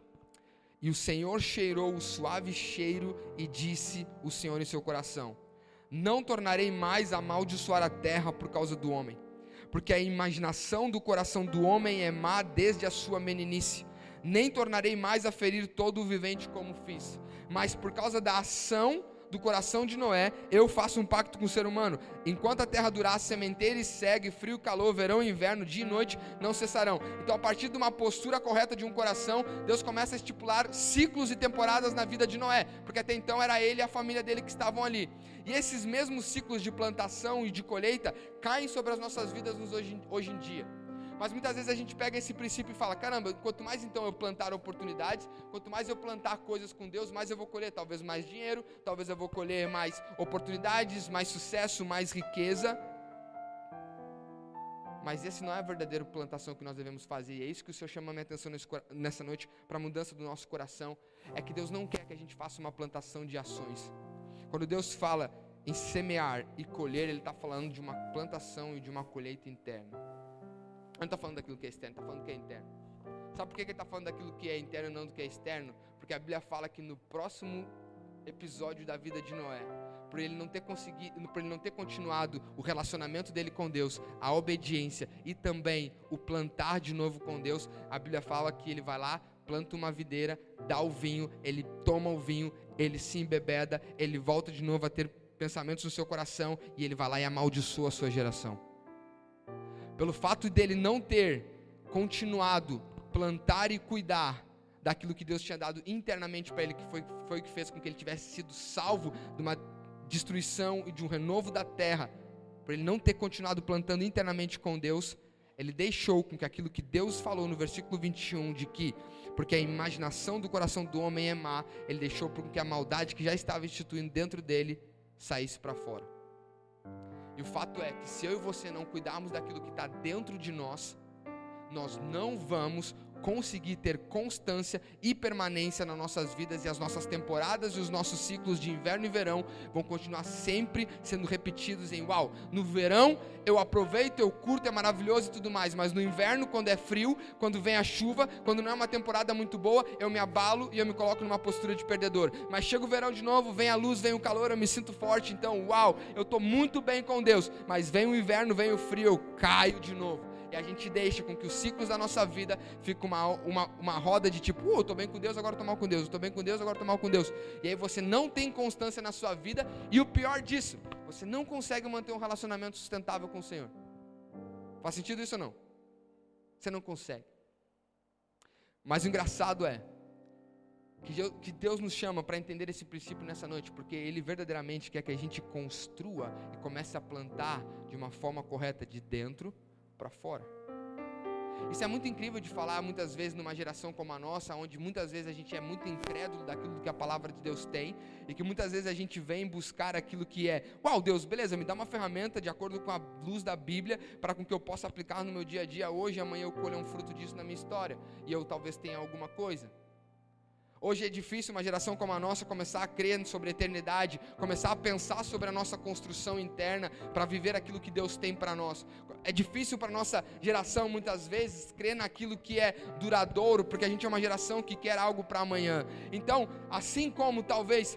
Speaker 1: E o Senhor cheirou o suave cheiro e disse o Senhor em seu coração: Não tornarei mais a amaldiçoar a terra por causa do homem, porque a imaginação do coração do homem é má desde a sua meninice. Nem tornarei mais a ferir todo o vivente como fiz mas por causa da ação do coração de Noé, eu faço um pacto com o ser humano. Enquanto a terra durar, sementeira e segue, frio, calor, verão e inverno, dia e noite não cessarão. Então, a partir de uma postura correta de um coração, Deus começa a estipular ciclos e temporadas na vida de Noé, porque até então era ele e a família dele que estavam ali. E esses mesmos ciclos de plantação e de colheita caem sobre as nossas vidas hoje, hoje em dia. Mas muitas vezes a gente pega esse princípio e fala: caramba, quanto mais então eu plantar oportunidades, quanto mais eu plantar coisas com Deus, mais eu vou colher talvez mais dinheiro, talvez eu vou colher mais oportunidades, mais sucesso, mais riqueza. Mas esse não é a verdadeira plantação que nós devemos fazer. E é isso que o Senhor chama a minha atenção nessa noite para a mudança do nosso coração. É que Deus não quer que a gente faça uma plantação de ações. Quando Deus fala em semear e colher, Ele está falando de uma plantação e de uma colheita interna não está falando daquilo que é externo, está falando do que é interno. Sabe por que ele está falando daquilo que é interno e não do que é externo? Porque a Bíblia fala que no próximo episódio da vida de Noé, por ele não ter conseguido, por ele não ter continuado o relacionamento dele com Deus, a obediência e também o plantar de novo com Deus, a Bíblia fala que ele vai lá, planta uma videira, dá o vinho, ele toma o vinho, ele se embebeda, ele volta de novo a ter pensamentos no seu coração e ele vai lá e amaldiçoa a sua geração pelo fato dele não ter continuado plantar e cuidar daquilo que Deus tinha dado internamente para ele, que foi, foi o que fez com que ele tivesse sido salvo de uma destruição e de um renovo da terra, por ele não ter continuado plantando internamente com Deus, ele deixou com que aquilo que Deus falou no versículo 21 de que, porque a imaginação do coração do homem é má, ele deixou com que a maldade que já estava instituindo dentro dele saísse para fora. E o fato é que se eu e você não cuidarmos daquilo que está dentro de nós, nós não vamos conseguir ter constância e permanência nas nossas vidas e as nossas temporadas e os nossos ciclos de inverno e verão vão continuar sempre sendo repetidos em uau, no verão eu aproveito, eu curto, é maravilhoso e tudo mais, mas no inverno, quando é frio, quando vem a chuva, quando não é uma temporada muito boa, eu me abalo e eu me coloco numa postura de perdedor. Mas chega o verão de novo, vem a luz, vem o calor, eu me sinto forte, então uau, eu estou muito bem com Deus, mas vem o inverno, vem o frio, eu caio de novo e a gente deixa com que os ciclos da nossa vida fiquem uma, uma, uma roda de tipo, uh, eu estou bem com Deus, agora estou mal com Deus, estou bem com Deus, agora estou mal com Deus. E aí você não tem constância na sua vida, e o pior disso, você não consegue manter um relacionamento sustentável com o Senhor. Faz sentido isso ou não? Você não consegue. Mas o engraçado é que Deus nos chama para entender esse princípio nessa noite, porque Ele verdadeiramente quer que a gente construa e comece a plantar de uma forma correta de dentro para fora. Isso é muito incrível de falar muitas vezes numa geração como a nossa, onde muitas vezes a gente é muito incrédulo daquilo que a palavra de Deus tem e que muitas vezes a gente vem buscar aquilo que é, uau, Deus, beleza, me dá uma ferramenta de acordo com a luz da Bíblia para com que eu possa aplicar no meu dia a dia hoje, amanhã eu colher um fruto disso na minha história e eu talvez tenha alguma coisa. Hoje é difícil uma geração como a nossa começar a crer sobre a eternidade, começar a pensar sobre a nossa construção interna para viver aquilo que Deus tem para nós. É difícil para nossa geração muitas vezes crer naquilo que é duradouro, porque a gente é uma geração que quer algo para amanhã. Então, assim como talvez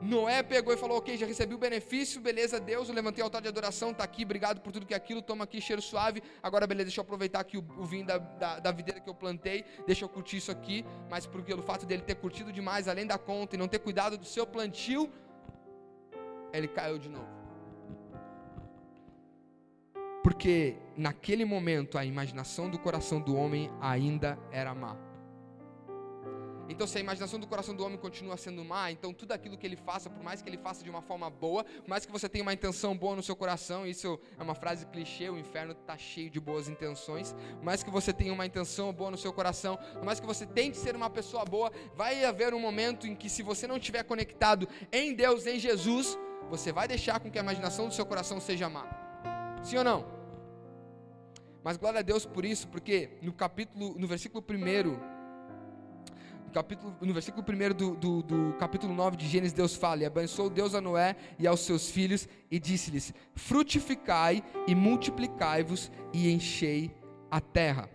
Speaker 1: Noé pegou e falou: Ok, já recebi o benefício, beleza, Deus, eu levantei o altar de adoração, está aqui, obrigado por tudo que é aquilo, toma aqui, cheiro suave. Agora, beleza, deixa eu aproveitar aqui o, o vinho da, da, da, videira que eu plantei, deixa eu curtir isso aqui. Mas por pelo fato dele ter curtido demais, além da conta, e não ter cuidado do seu plantio, ele caiu de novo. Porque naquele momento a imaginação do coração do homem ainda era má. Então, se a imaginação do coração do homem continua sendo má, então tudo aquilo que ele faça, por mais que ele faça de uma forma boa, por mais que você tenha uma intenção boa no seu coração, isso é uma frase clichê, o inferno está cheio de boas intenções, por mais que você tenha uma intenção boa no seu coração, por mais que você tente ser uma pessoa boa, vai haver um momento em que, se você não estiver conectado em Deus, em Jesus, você vai deixar com que a imaginação do seu coração seja má. Sim ou não? Mas glória a Deus por isso, porque no capítulo, no versículo 1 no, capítulo, no versículo 1 do, do, do, capítulo 9 de Gênesis, Deus fala: E abençoou Deus a Noé e aos seus filhos, e disse-lhes: Frutificai e multiplicai-vos e enchei a terra.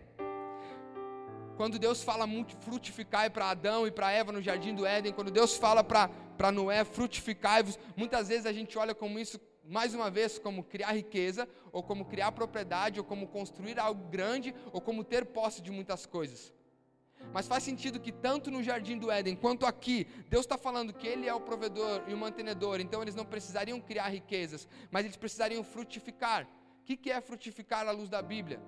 Speaker 1: Quando Deus fala frutificai para Adão e para Eva no jardim do Éden, quando Deus fala para Noé frutificai-vos, muitas vezes a gente olha como isso mais uma vez, como criar riqueza, ou como criar propriedade, ou como construir algo grande, ou como ter posse de muitas coisas. Mas faz sentido que tanto no jardim do Éden quanto aqui, Deus está falando que Ele é o provedor e o mantenedor, então eles não precisariam criar riquezas, mas eles precisariam frutificar. O que é frutificar à luz da Bíblia?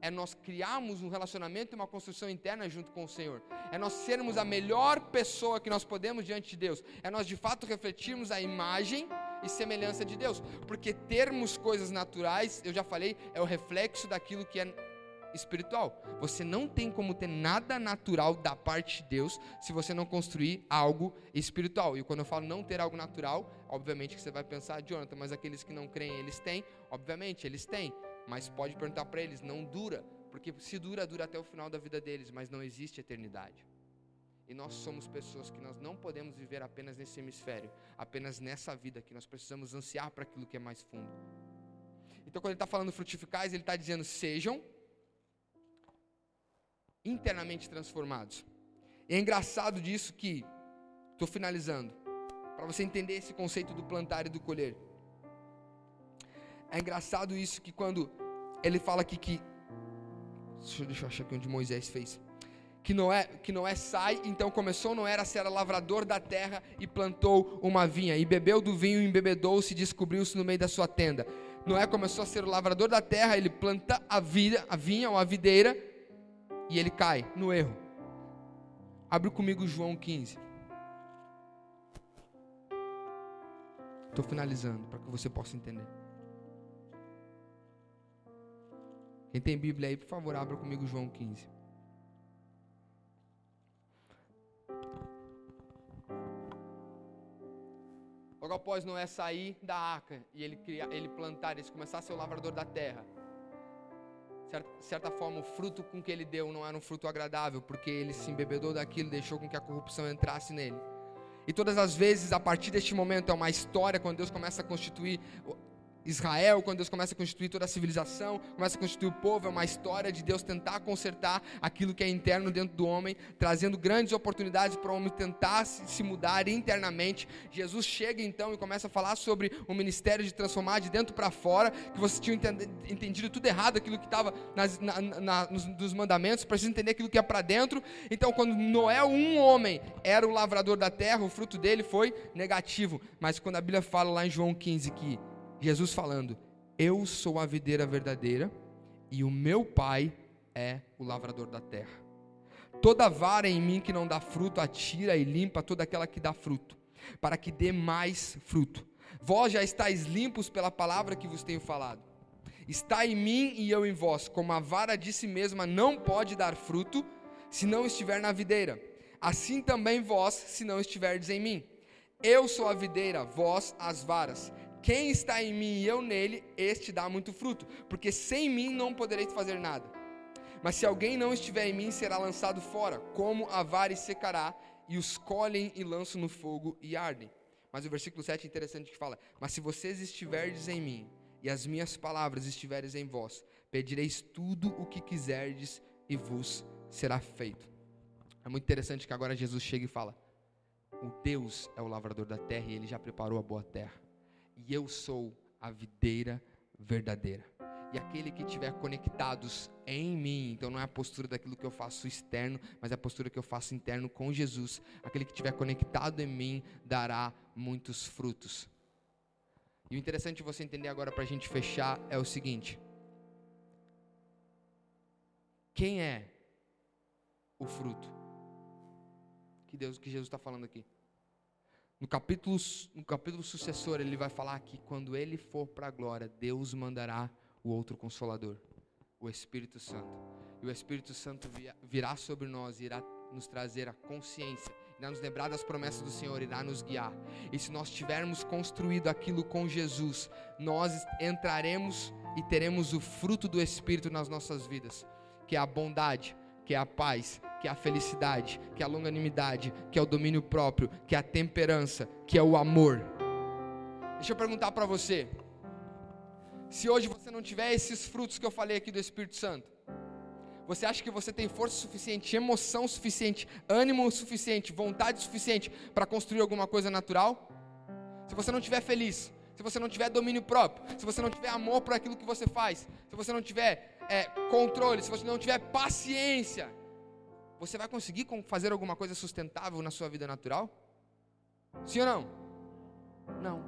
Speaker 1: É nós criarmos um relacionamento e uma construção interna junto com o Senhor. É nós sermos a melhor pessoa que nós podemos diante de Deus. É nós de fato refletirmos a imagem e semelhança de Deus. Porque termos coisas naturais, eu já falei, é o reflexo daquilo que é espiritual. Você não tem como ter nada natural da parte de Deus se você não construir algo espiritual. E quando eu falo não ter algo natural, obviamente que você vai pensar, Jonathan, mas aqueles que não creem, eles têm? Obviamente, eles têm. Mas pode perguntar para eles, não dura. Porque se dura, dura até o final da vida deles, mas não existe eternidade. E nós somos pessoas que nós não podemos viver apenas nesse hemisfério, apenas nessa vida, que nós precisamos ansiar para aquilo que é mais fundo. Então, quando ele está falando frutificais, ele está dizendo: sejam internamente transformados. E é engraçado disso que, estou finalizando, para você entender esse conceito do plantar e do colher. É engraçado isso que quando ele fala aqui que. Deixa, deixa eu achar aqui onde Moisés fez. Que Noé, que Noé sai, então começou Noé a ser lavrador da terra e plantou uma vinha, e bebeu do vinho, embebedou-se e descobriu-se no meio da sua tenda. Noé começou a ser o lavrador da terra, ele planta a, vida, a vinha ou a videira, e ele cai no erro. Abre comigo João 15. Estou finalizando para que você possa entender. Quem tem Bíblia aí, por favor, abra comigo João 15. Logo após Noé sair da arca e ele, criar, ele plantar, ele começar a ser o lavrador da terra de certa forma, o fruto com que ele deu não era um fruto agradável, porque ele se embebedou daquilo, deixou com que a corrupção entrasse nele. E todas as vezes, a partir deste momento, é uma história, quando Deus começa a constituir Israel, quando Deus começa a constituir toda a civilização, começa a constituir o povo, é uma história de Deus tentar consertar aquilo que é interno dentro do homem, trazendo grandes oportunidades para o homem tentar se mudar internamente. Jesus chega então e começa a falar sobre o ministério de transformar de dentro para fora, que você tinha entendido tudo errado, aquilo que estava na, na, nos, nos mandamentos, precisa entender aquilo que é para dentro. Então, quando Noé, um homem, era o lavrador da terra, o fruto dele foi negativo. Mas quando a Bíblia fala lá em João 15 que Jesus falando: Eu sou a videira verdadeira e o meu Pai é o lavrador da terra. Toda vara em mim que não dá fruto, atira e limpa toda aquela que dá fruto, para que dê mais fruto. Vós já estáis limpos pela palavra que vos tenho falado. está em mim e eu em vós, como a vara de si mesma não pode dar fruto se não estiver na videira, assim também vós, se não estiverdes em mim. Eu sou a videira, vós as varas. Quem está em mim e eu nele, este dá muito fruto, porque sem mim não podereis fazer nada. Mas se alguém não estiver em mim, será lançado fora, como a vara e secará, e os colhem e lançam no fogo e ardem. Mas o versículo 7 é interessante que fala: Mas se vocês estiverdes em mim, e as minhas palavras estiverem em vós, pedireis tudo o que quiserdes e vos será feito. É muito interessante que agora Jesus chega e fala: O Deus é o lavrador da terra e ele já preparou a boa terra. E eu sou a videira verdadeira. E aquele que estiver conectados em mim, então não é a postura daquilo que eu faço externo, mas é a postura que eu faço interno com Jesus. Aquele que estiver conectado em mim dará muitos frutos. E o interessante você entender agora para a gente fechar é o seguinte: quem é o fruto que Deus, que Jesus está falando aqui? No capítulo, no capítulo sucessor, ele vai falar que quando ele for para a glória, Deus mandará o outro consolador, o Espírito Santo. E o Espírito Santo virá sobre nós irá nos trazer a consciência irá nos lembrar das promessas do Senhor, irá nos guiar. E se nós tivermos construído aquilo com Jesus, nós entraremos e teremos o fruto do Espírito nas nossas vidas, que é a bondade, que é a paz, que é a felicidade, que é a longanimidade, que é o domínio próprio, que é a temperança, que é o amor. Deixa eu perguntar para você: se hoje você não tiver esses frutos que eu falei aqui do Espírito Santo, você acha que você tem força suficiente, emoção suficiente, ânimo suficiente, vontade suficiente para construir alguma coisa natural? Se você não estiver feliz, se você não tiver domínio próprio, se você não tiver amor por aquilo que você faz, se você não tiver é, controle, se você não tiver paciência, você vai conseguir fazer alguma coisa sustentável na sua vida natural? Sim ou não? Não.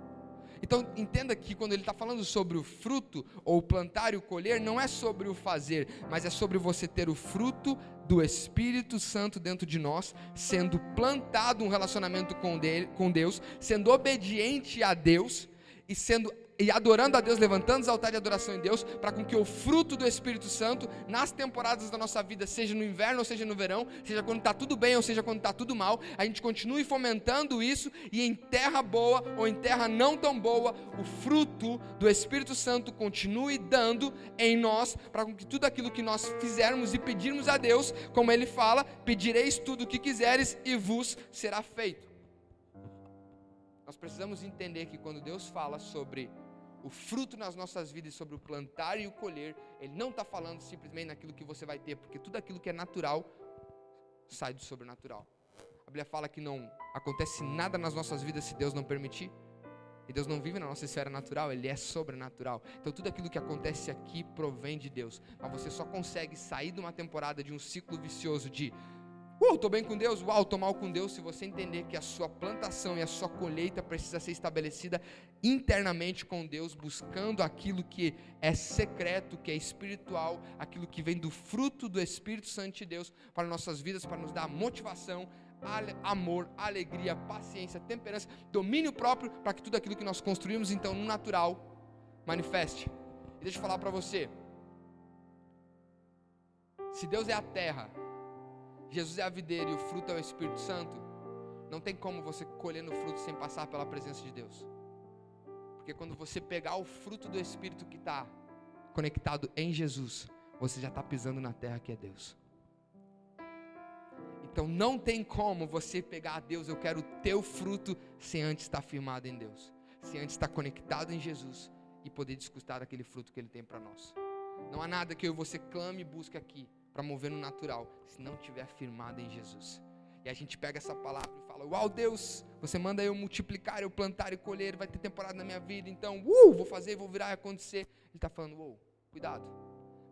Speaker 1: Então entenda que quando ele está falando sobre o fruto, ou plantar e o colher, não é sobre o fazer, mas é sobre você ter o fruto do Espírito Santo dentro de nós, sendo plantado um relacionamento com, Deus, sendo obediente a Deus e sendo e adorando a Deus, levantando os altares de adoração em Deus, para com que o fruto do Espírito Santo, nas temporadas da nossa vida, seja no inverno ou seja no verão, seja quando está tudo bem ou seja quando está tudo mal, a gente continue fomentando isso e em terra boa ou em terra não tão boa, o fruto do Espírito Santo continue dando em nós, para com que tudo aquilo que nós fizermos e pedirmos a Deus, como Ele fala, pedireis tudo o que quiseres e vos será feito. Nós precisamos entender que quando Deus fala sobre o fruto nas nossas vidas sobre o plantar e o colher, ele não está falando simplesmente naquilo que você vai ter, porque tudo aquilo que é natural sai do sobrenatural. A Bíblia fala que não acontece nada nas nossas vidas se Deus não permitir. E Deus não vive na nossa esfera natural, Ele é sobrenatural. Então tudo aquilo que acontece aqui provém de Deus. Mas você só consegue sair de uma temporada de um ciclo vicioso de Uh, estou bem com Deus, uau, estou mal com Deus. Se você entender que a sua plantação e a sua colheita precisa ser estabelecida internamente com Deus, buscando aquilo que é secreto, que é espiritual, aquilo que vem do fruto do Espírito Santo de Deus para nossas vidas, para nos dar motivação, amor, alegria, paciência, temperança, domínio próprio, para que tudo aquilo que nós construímos então no natural manifeste. E deixa eu falar para você. Se Deus é a terra, Jesus é a videira e o fruto é o Espírito Santo, não tem como você colher no fruto sem passar pela presença de Deus. Porque quando você pegar o fruto do Espírito que está conectado em Jesus, você já está pisando na terra que é Deus. Então não tem como você pegar a Deus, eu quero o teu fruto, sem antes estar firmado em Deus, sem antes estar conectado em Jesus e poder descustar daquele fruto que Ele tem para nós. Não há nada que eu e você clame e busque aqui para mover no natural, se não tiver firmado em Jesus. E a gente pega essa palavra e fala: Uau, Deus, você manda eu multiplicar, eu plantar e colher, vai ter temporada na minha vida, então, uh, vou fazer, vou virar e acontecer. Ele está falando: Uou, cuidado,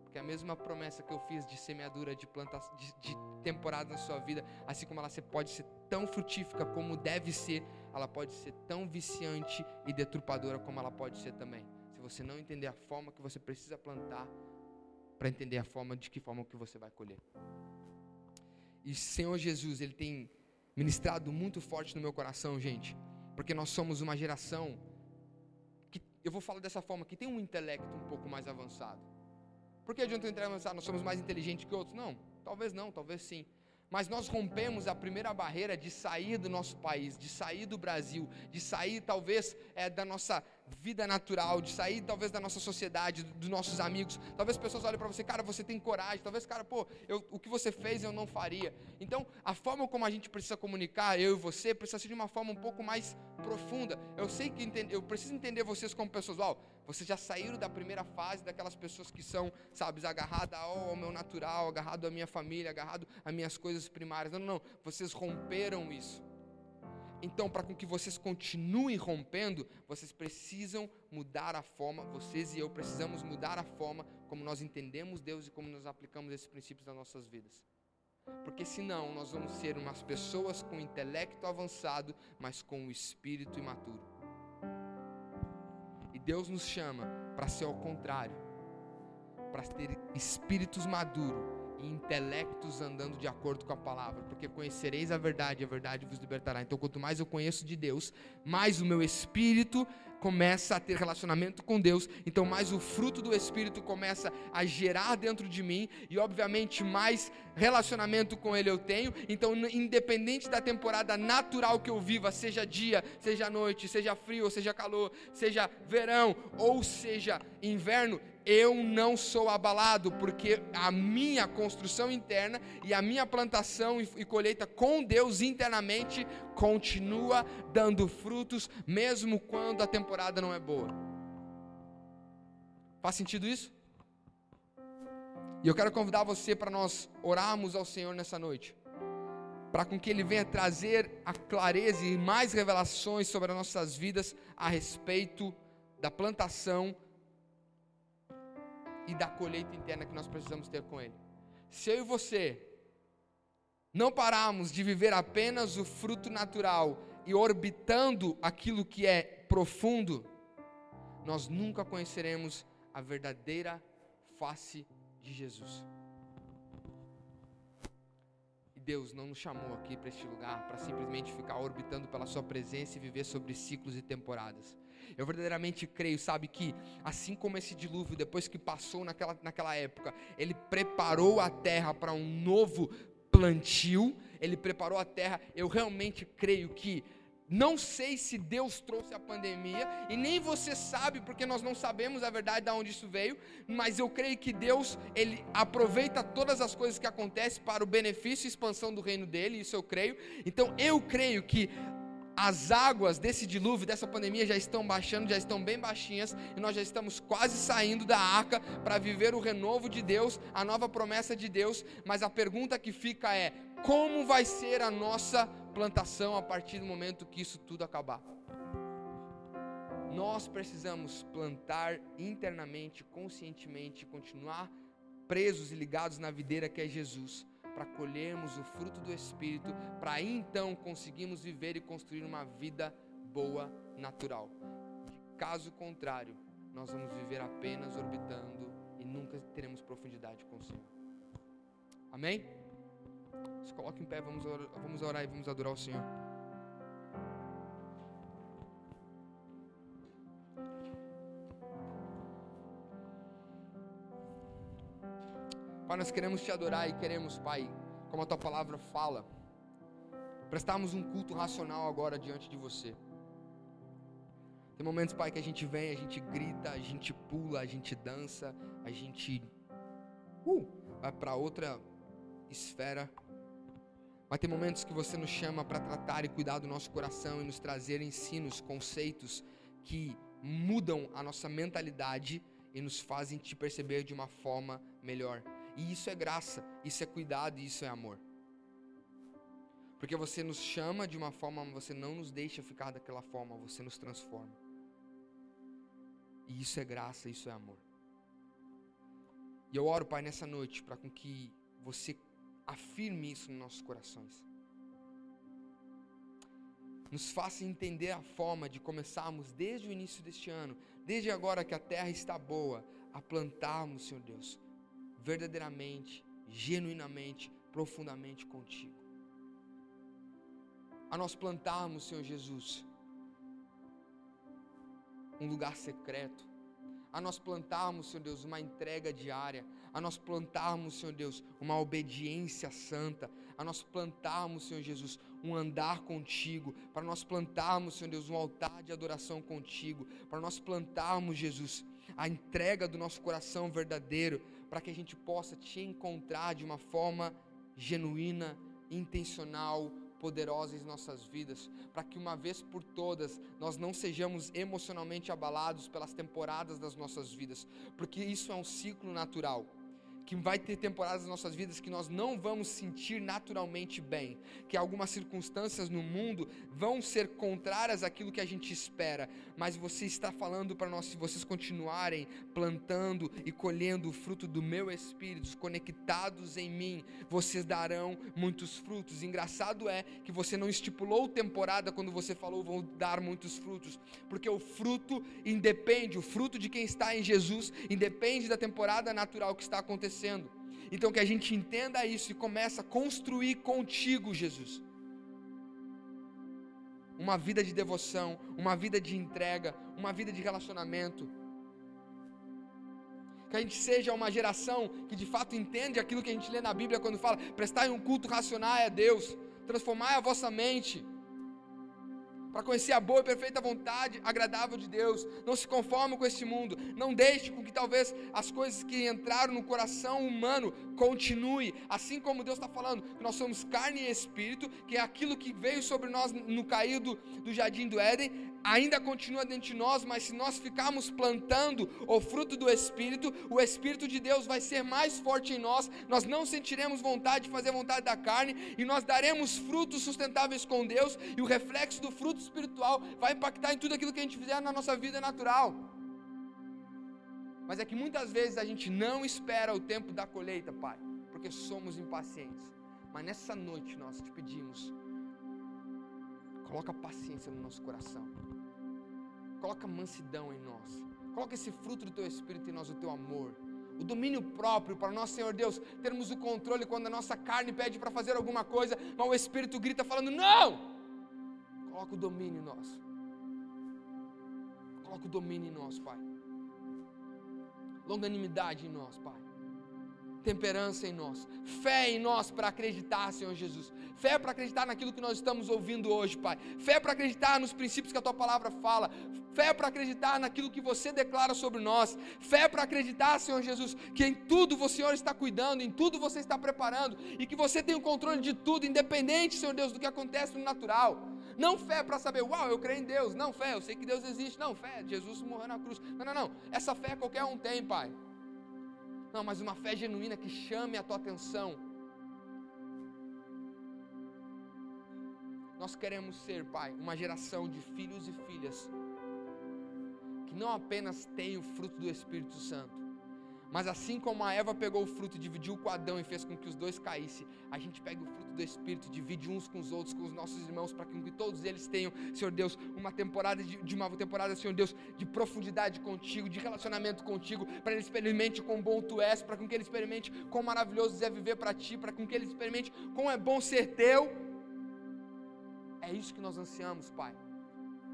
Speaker 1: porque a mesma promessa que eu fiz de semeadura, de plantação, de, de temporada na sua vida, assim como ela pode ser tão frutífica como deve ser, ela pode ser tão viciante e deturpadora como ela pode ser também. Se você não entender a forma que você precisa plantar, para entender a forma de que forma que você vai colher. E Senhor Jesus, ele tem ministrado muito forte no meu coração, gente, porque nós somos uma geração que eu vou falar dessa forma, que tem um intelecto um pouco mais avançado. Por que adianta intelecto avançado? Nós somos mais inteligentes que outros? Não, talvez não, talvez sim. Mas nós rompemos a primeira barreira de sair do nosso país, de sair do Brasil, de sair talvez é, da nossa vida natural, de sair talvez da nossa sociedade, dos nossos amigos. Talvez pessoas olhem para você, cara, você tem coragem. Talvez, cara, pô, eu, o que você fez eu não faria. Então, a forma como a gente precisa comunicar, eu e você, precisa ser de uma forma um pouco mais profunda. Eu sei que eu preciso entender vocês como pessoas. Uau, vocês já saíram da primeira fase daquelas pessoas que são, sabe, agarradas ao meu natural, agarrado à minha família, agarrado às minhas coisas primárias. Não, não, não. Vocês romperam isso. Então, para que vocês continuem rompendo, vocês precisam mudar a forma, vocês e eu precisamos mudar a forma como nós entendemos Deus e como nós aplicamos esses princípios nas nossas vidas. Porque senão nós vamos ser umas pessoas com intelecto avançado, mas com o espírito imaturo. Deus nos chama para ser ao contrário, para ter espíritos maduros e intelectos andando de acordo com a palavra, porque conhecereis a verdade, e a verdade vos libertará. Então, quanto mais eu conheço de Deus, mais o meu espírito começa a ter relacionamento com Deus, então mais o fruto do espírito começa a gerar dentro de mim e obviamente mais relacionamento com ele eu tenho. Então, independente da temporada natural que eu viva, seja dia, seja noite, seja frio, seja calor, seja verão ou seja inverno, eu não sou abalado, porque a minha construção interna e a minha plantação e colheita com Deus internamente continua dando frutos, mesmo quando a temporada não é boa. Faz sentido isso? E eu quero convidar você para nós orarmos ao Senhor nessa noite, para com que Ele venha trazer a clareza e mais revelações sobre as nossas vidas a respeito da plantação e da colheita interna que nós precisamos ter com Ele. Se eu e você não pararmos de viver apenas o fruto natural e orbitando aquilo que é profundo, nós nunca conheceremos a verdadeira face de Jesus. E Deus não nos chamou aqui para este lugar para simplesmente ficar orbitando pela Sua presença e viver sobre ciclos e temporadas. Eu verdadeiramente creio, sabe, que assim como esse dilúvio, depois que passou naquela, naquela época, ele preparou a terra para um novo plantio, ele preparou a terra. Eu realmente creio que não sei se Deus trouxe a pandemia, e nem você sabe, porque nós não sabemos a verdade de onde isso veio, mas eu creio que Deus, Ele aproveita todas as coisas que acontecem para o benefício e expansão do reino dele, isso eu creio. Então eu creio que as águas desse dilúvio, dessa pandemia já estão baixando, já estão bem baixinhas, e nós já estamos quase saindo da arca para viver o renovo de Deus, a nova promessa de Deus. Mas a pergunta que fica é: como vai ser a nossa plantação a partir do momento que isso tudo acabar? Nós precisamos plantar internamente, conscientemente, continuar presos e ligados na videira que é Jesus para colhermos o fruto do Espírito, para então conseguirmos viver e construir uma vida boa, natural. Caso contrário, nós vamos viver apenas orbitando e nunca teremos profundidade com o Senhor. Amém? Se coloque em pé, vamos orar, vamos orar e vamos adorar o Senhor. Pai, nós queremos te adorar e queremos, Pai, como a tua palavra fala, prestarmos um culto racional agora diante de você. Tem momentos, Pai, que a gente vem, a gente grita, a gente pula, a gente dança, a gente uh, vai para outra esfera. Mas tem momentos que você nos chama para tratar e cuidar do nosso coração e nos trazer ensinos, conceitos que mudam a nossa mentalidade e nos fazem te perceber de uma forma melhor. E isso é graça, isso é cuidado isso é amor. Porque você nos chama de uma forma, você não nos deixa ficar daquela forma, você nos transforma. E isso é graça, isso é amor. E eu oro, Pai, nessa noite, para com que você afirme isso nos nossos corações. Nos faça entender a forma de começarmos desde o início deste ano, desde agora que a terra está boa, a plantarmos, Senhor Deus, verdadeiramente, genuinamente, profundamente contigo. A nós plantarmos, Senhor Jesus, um lugar secreto, a nós plantarmos, Senhor Deus, uma entrega diária, a nós plantarmos, Senhor Deus, uma obediência santa, a nós plantarmos, Senhor Jesus, um andar contigo, para nós plantarmos, Senhor Deus, um altar de adoração contigo, para nós plantarmos, Jesus, a entrega do nosso coração verdadeiro, para que a gente possa te encontrar de uma forma genuína, intencional, poderosa em nossas vidas, para que uma vez por todas nós não sejamos emocionalmente abalados pelas temporadas das nossas vidas, porque isso é um ciclo natural que vai ter temporadas nas nossas vidas que nós não vamos sentir naturalmente bem, que algumas circunstâncias no mundo vão ser contrárias àquilo que a gente espera, mas você está falando para nós, se vocês continuarem plantando e colhendo o fruto do meu espírito, conectados em mim, vocês darão muitos frutos. Engraçado é que você não estipulou temporada quando você falou vão dar muitos frutos, porque o fruto independe, o fruto de quem está em Jesus independe da temporada natural que está acontecendo acontecendo. Então que a gente entenda isso e comece a construir contigo, Jesus. Uma vida de devoção, uma vida de entrega, uma vida de relacionamento. Que a gente seja uma geração que de fato entende aquilo que a gente lê na Bíblia quando fala: prestar um culto racional a Deus, transformar a vossa mente para conhecer a boa e perfeita vontade agradável de Deus. Não se conforme com este mundo. Não deixe com que talvez as coisas que entraram no coração humano continue. Assim como Deus está falando, que nós somos carne e espírito, que é aquilo que veio sobre nós no caído do jardim do Éden, ainda continua dentro de nós, mas se nós ficarmos plantando o fruto do Espírito, o Espírito de Deus vai ser mais forte em nós, nós não sentiremos vontade de fazer vontade da carne, e nós daremos frutos sustentáveis com Deus, e o reflexo do fruto espiritual vai impactar em tudo aquilo que a gente fizer na nossa vida natural. Mas é que muitas vezes a gente não espera o tempo da colheita, Pai, porque somos impacientes. Mas nessa noite nós te pedimos, coloca paciência no nosso coração. Coloca mansidão em nós. Coloca esse fruto do teu espírito em nós, o teu amor. O domínio próprio para nós, Senhor Deus, termos o controle quando a nossa carne pede para fazer alguma coisa, mas o espírito grita falando: "Não!" Coloca o domínio em nós. Coloca o domínio em nós, Pai. Longanimidade em nós, Pai temperança em nós, fé em nós para acreditar, Senhor Jesus, fé para acreditar naquilo que nós estamos ouvindo hoje, Pai, fé para acreditar nos princípios que a Tua palavra fala, fé para acreditar naquilo que você declara sobre nós, fé para acreditar, Senhor Jesus, que em tudo o Senhor está cuidando, em tudo você está preparando e que você tem o controle de tudo, independente, Senhor Deus, do que acontece no natural. Não fé para saber, uau, eu creio em Deus. Não fé, eu sei que Deus existe. Não fé, Jesus morreu na cruz. Não, não, não. Essa fé qualquer um tem, Pai. Não, mas uma fé genuína que chame a tua atenção. Nós queremos ser, Pai, uma geração de filhos e filhas que não apenas tem o fruto do Espírito Santo, mas assim como a Eva pegou o fruto, dividiu com Adão e fez com que os dois caíssem, a gente pega o fruto do Espírito, divide uns com os outros, com os nossos irmãos, para que todos eles tenham, Senhor Deus, uma temporada de, de, uma temporada, Senhor Deus, de profundidade contigo, de relacionamento contigo, para ele experimente quão bom tu és, para que ele experimente quão maravilhoso é viver para ti, para que ele experimente quão é bom ser teu. É isso que nós ansiamos, Pai.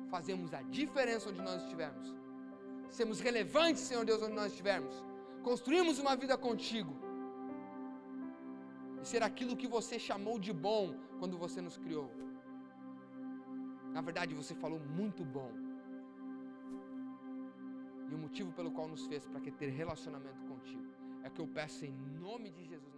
Speaker 1: Fazemos a diferença onde nós estivermos. Sermos relevantes, Senhor Deus, onde nós estivermos construímos uma vida contigo e ser aquilo que você chamou de bom quando você nos criou. Na verdade, você falou muito bom. E o motivo pelo qual nos fez para que ter relacionamento contigo é que eu peço em nome de Jesus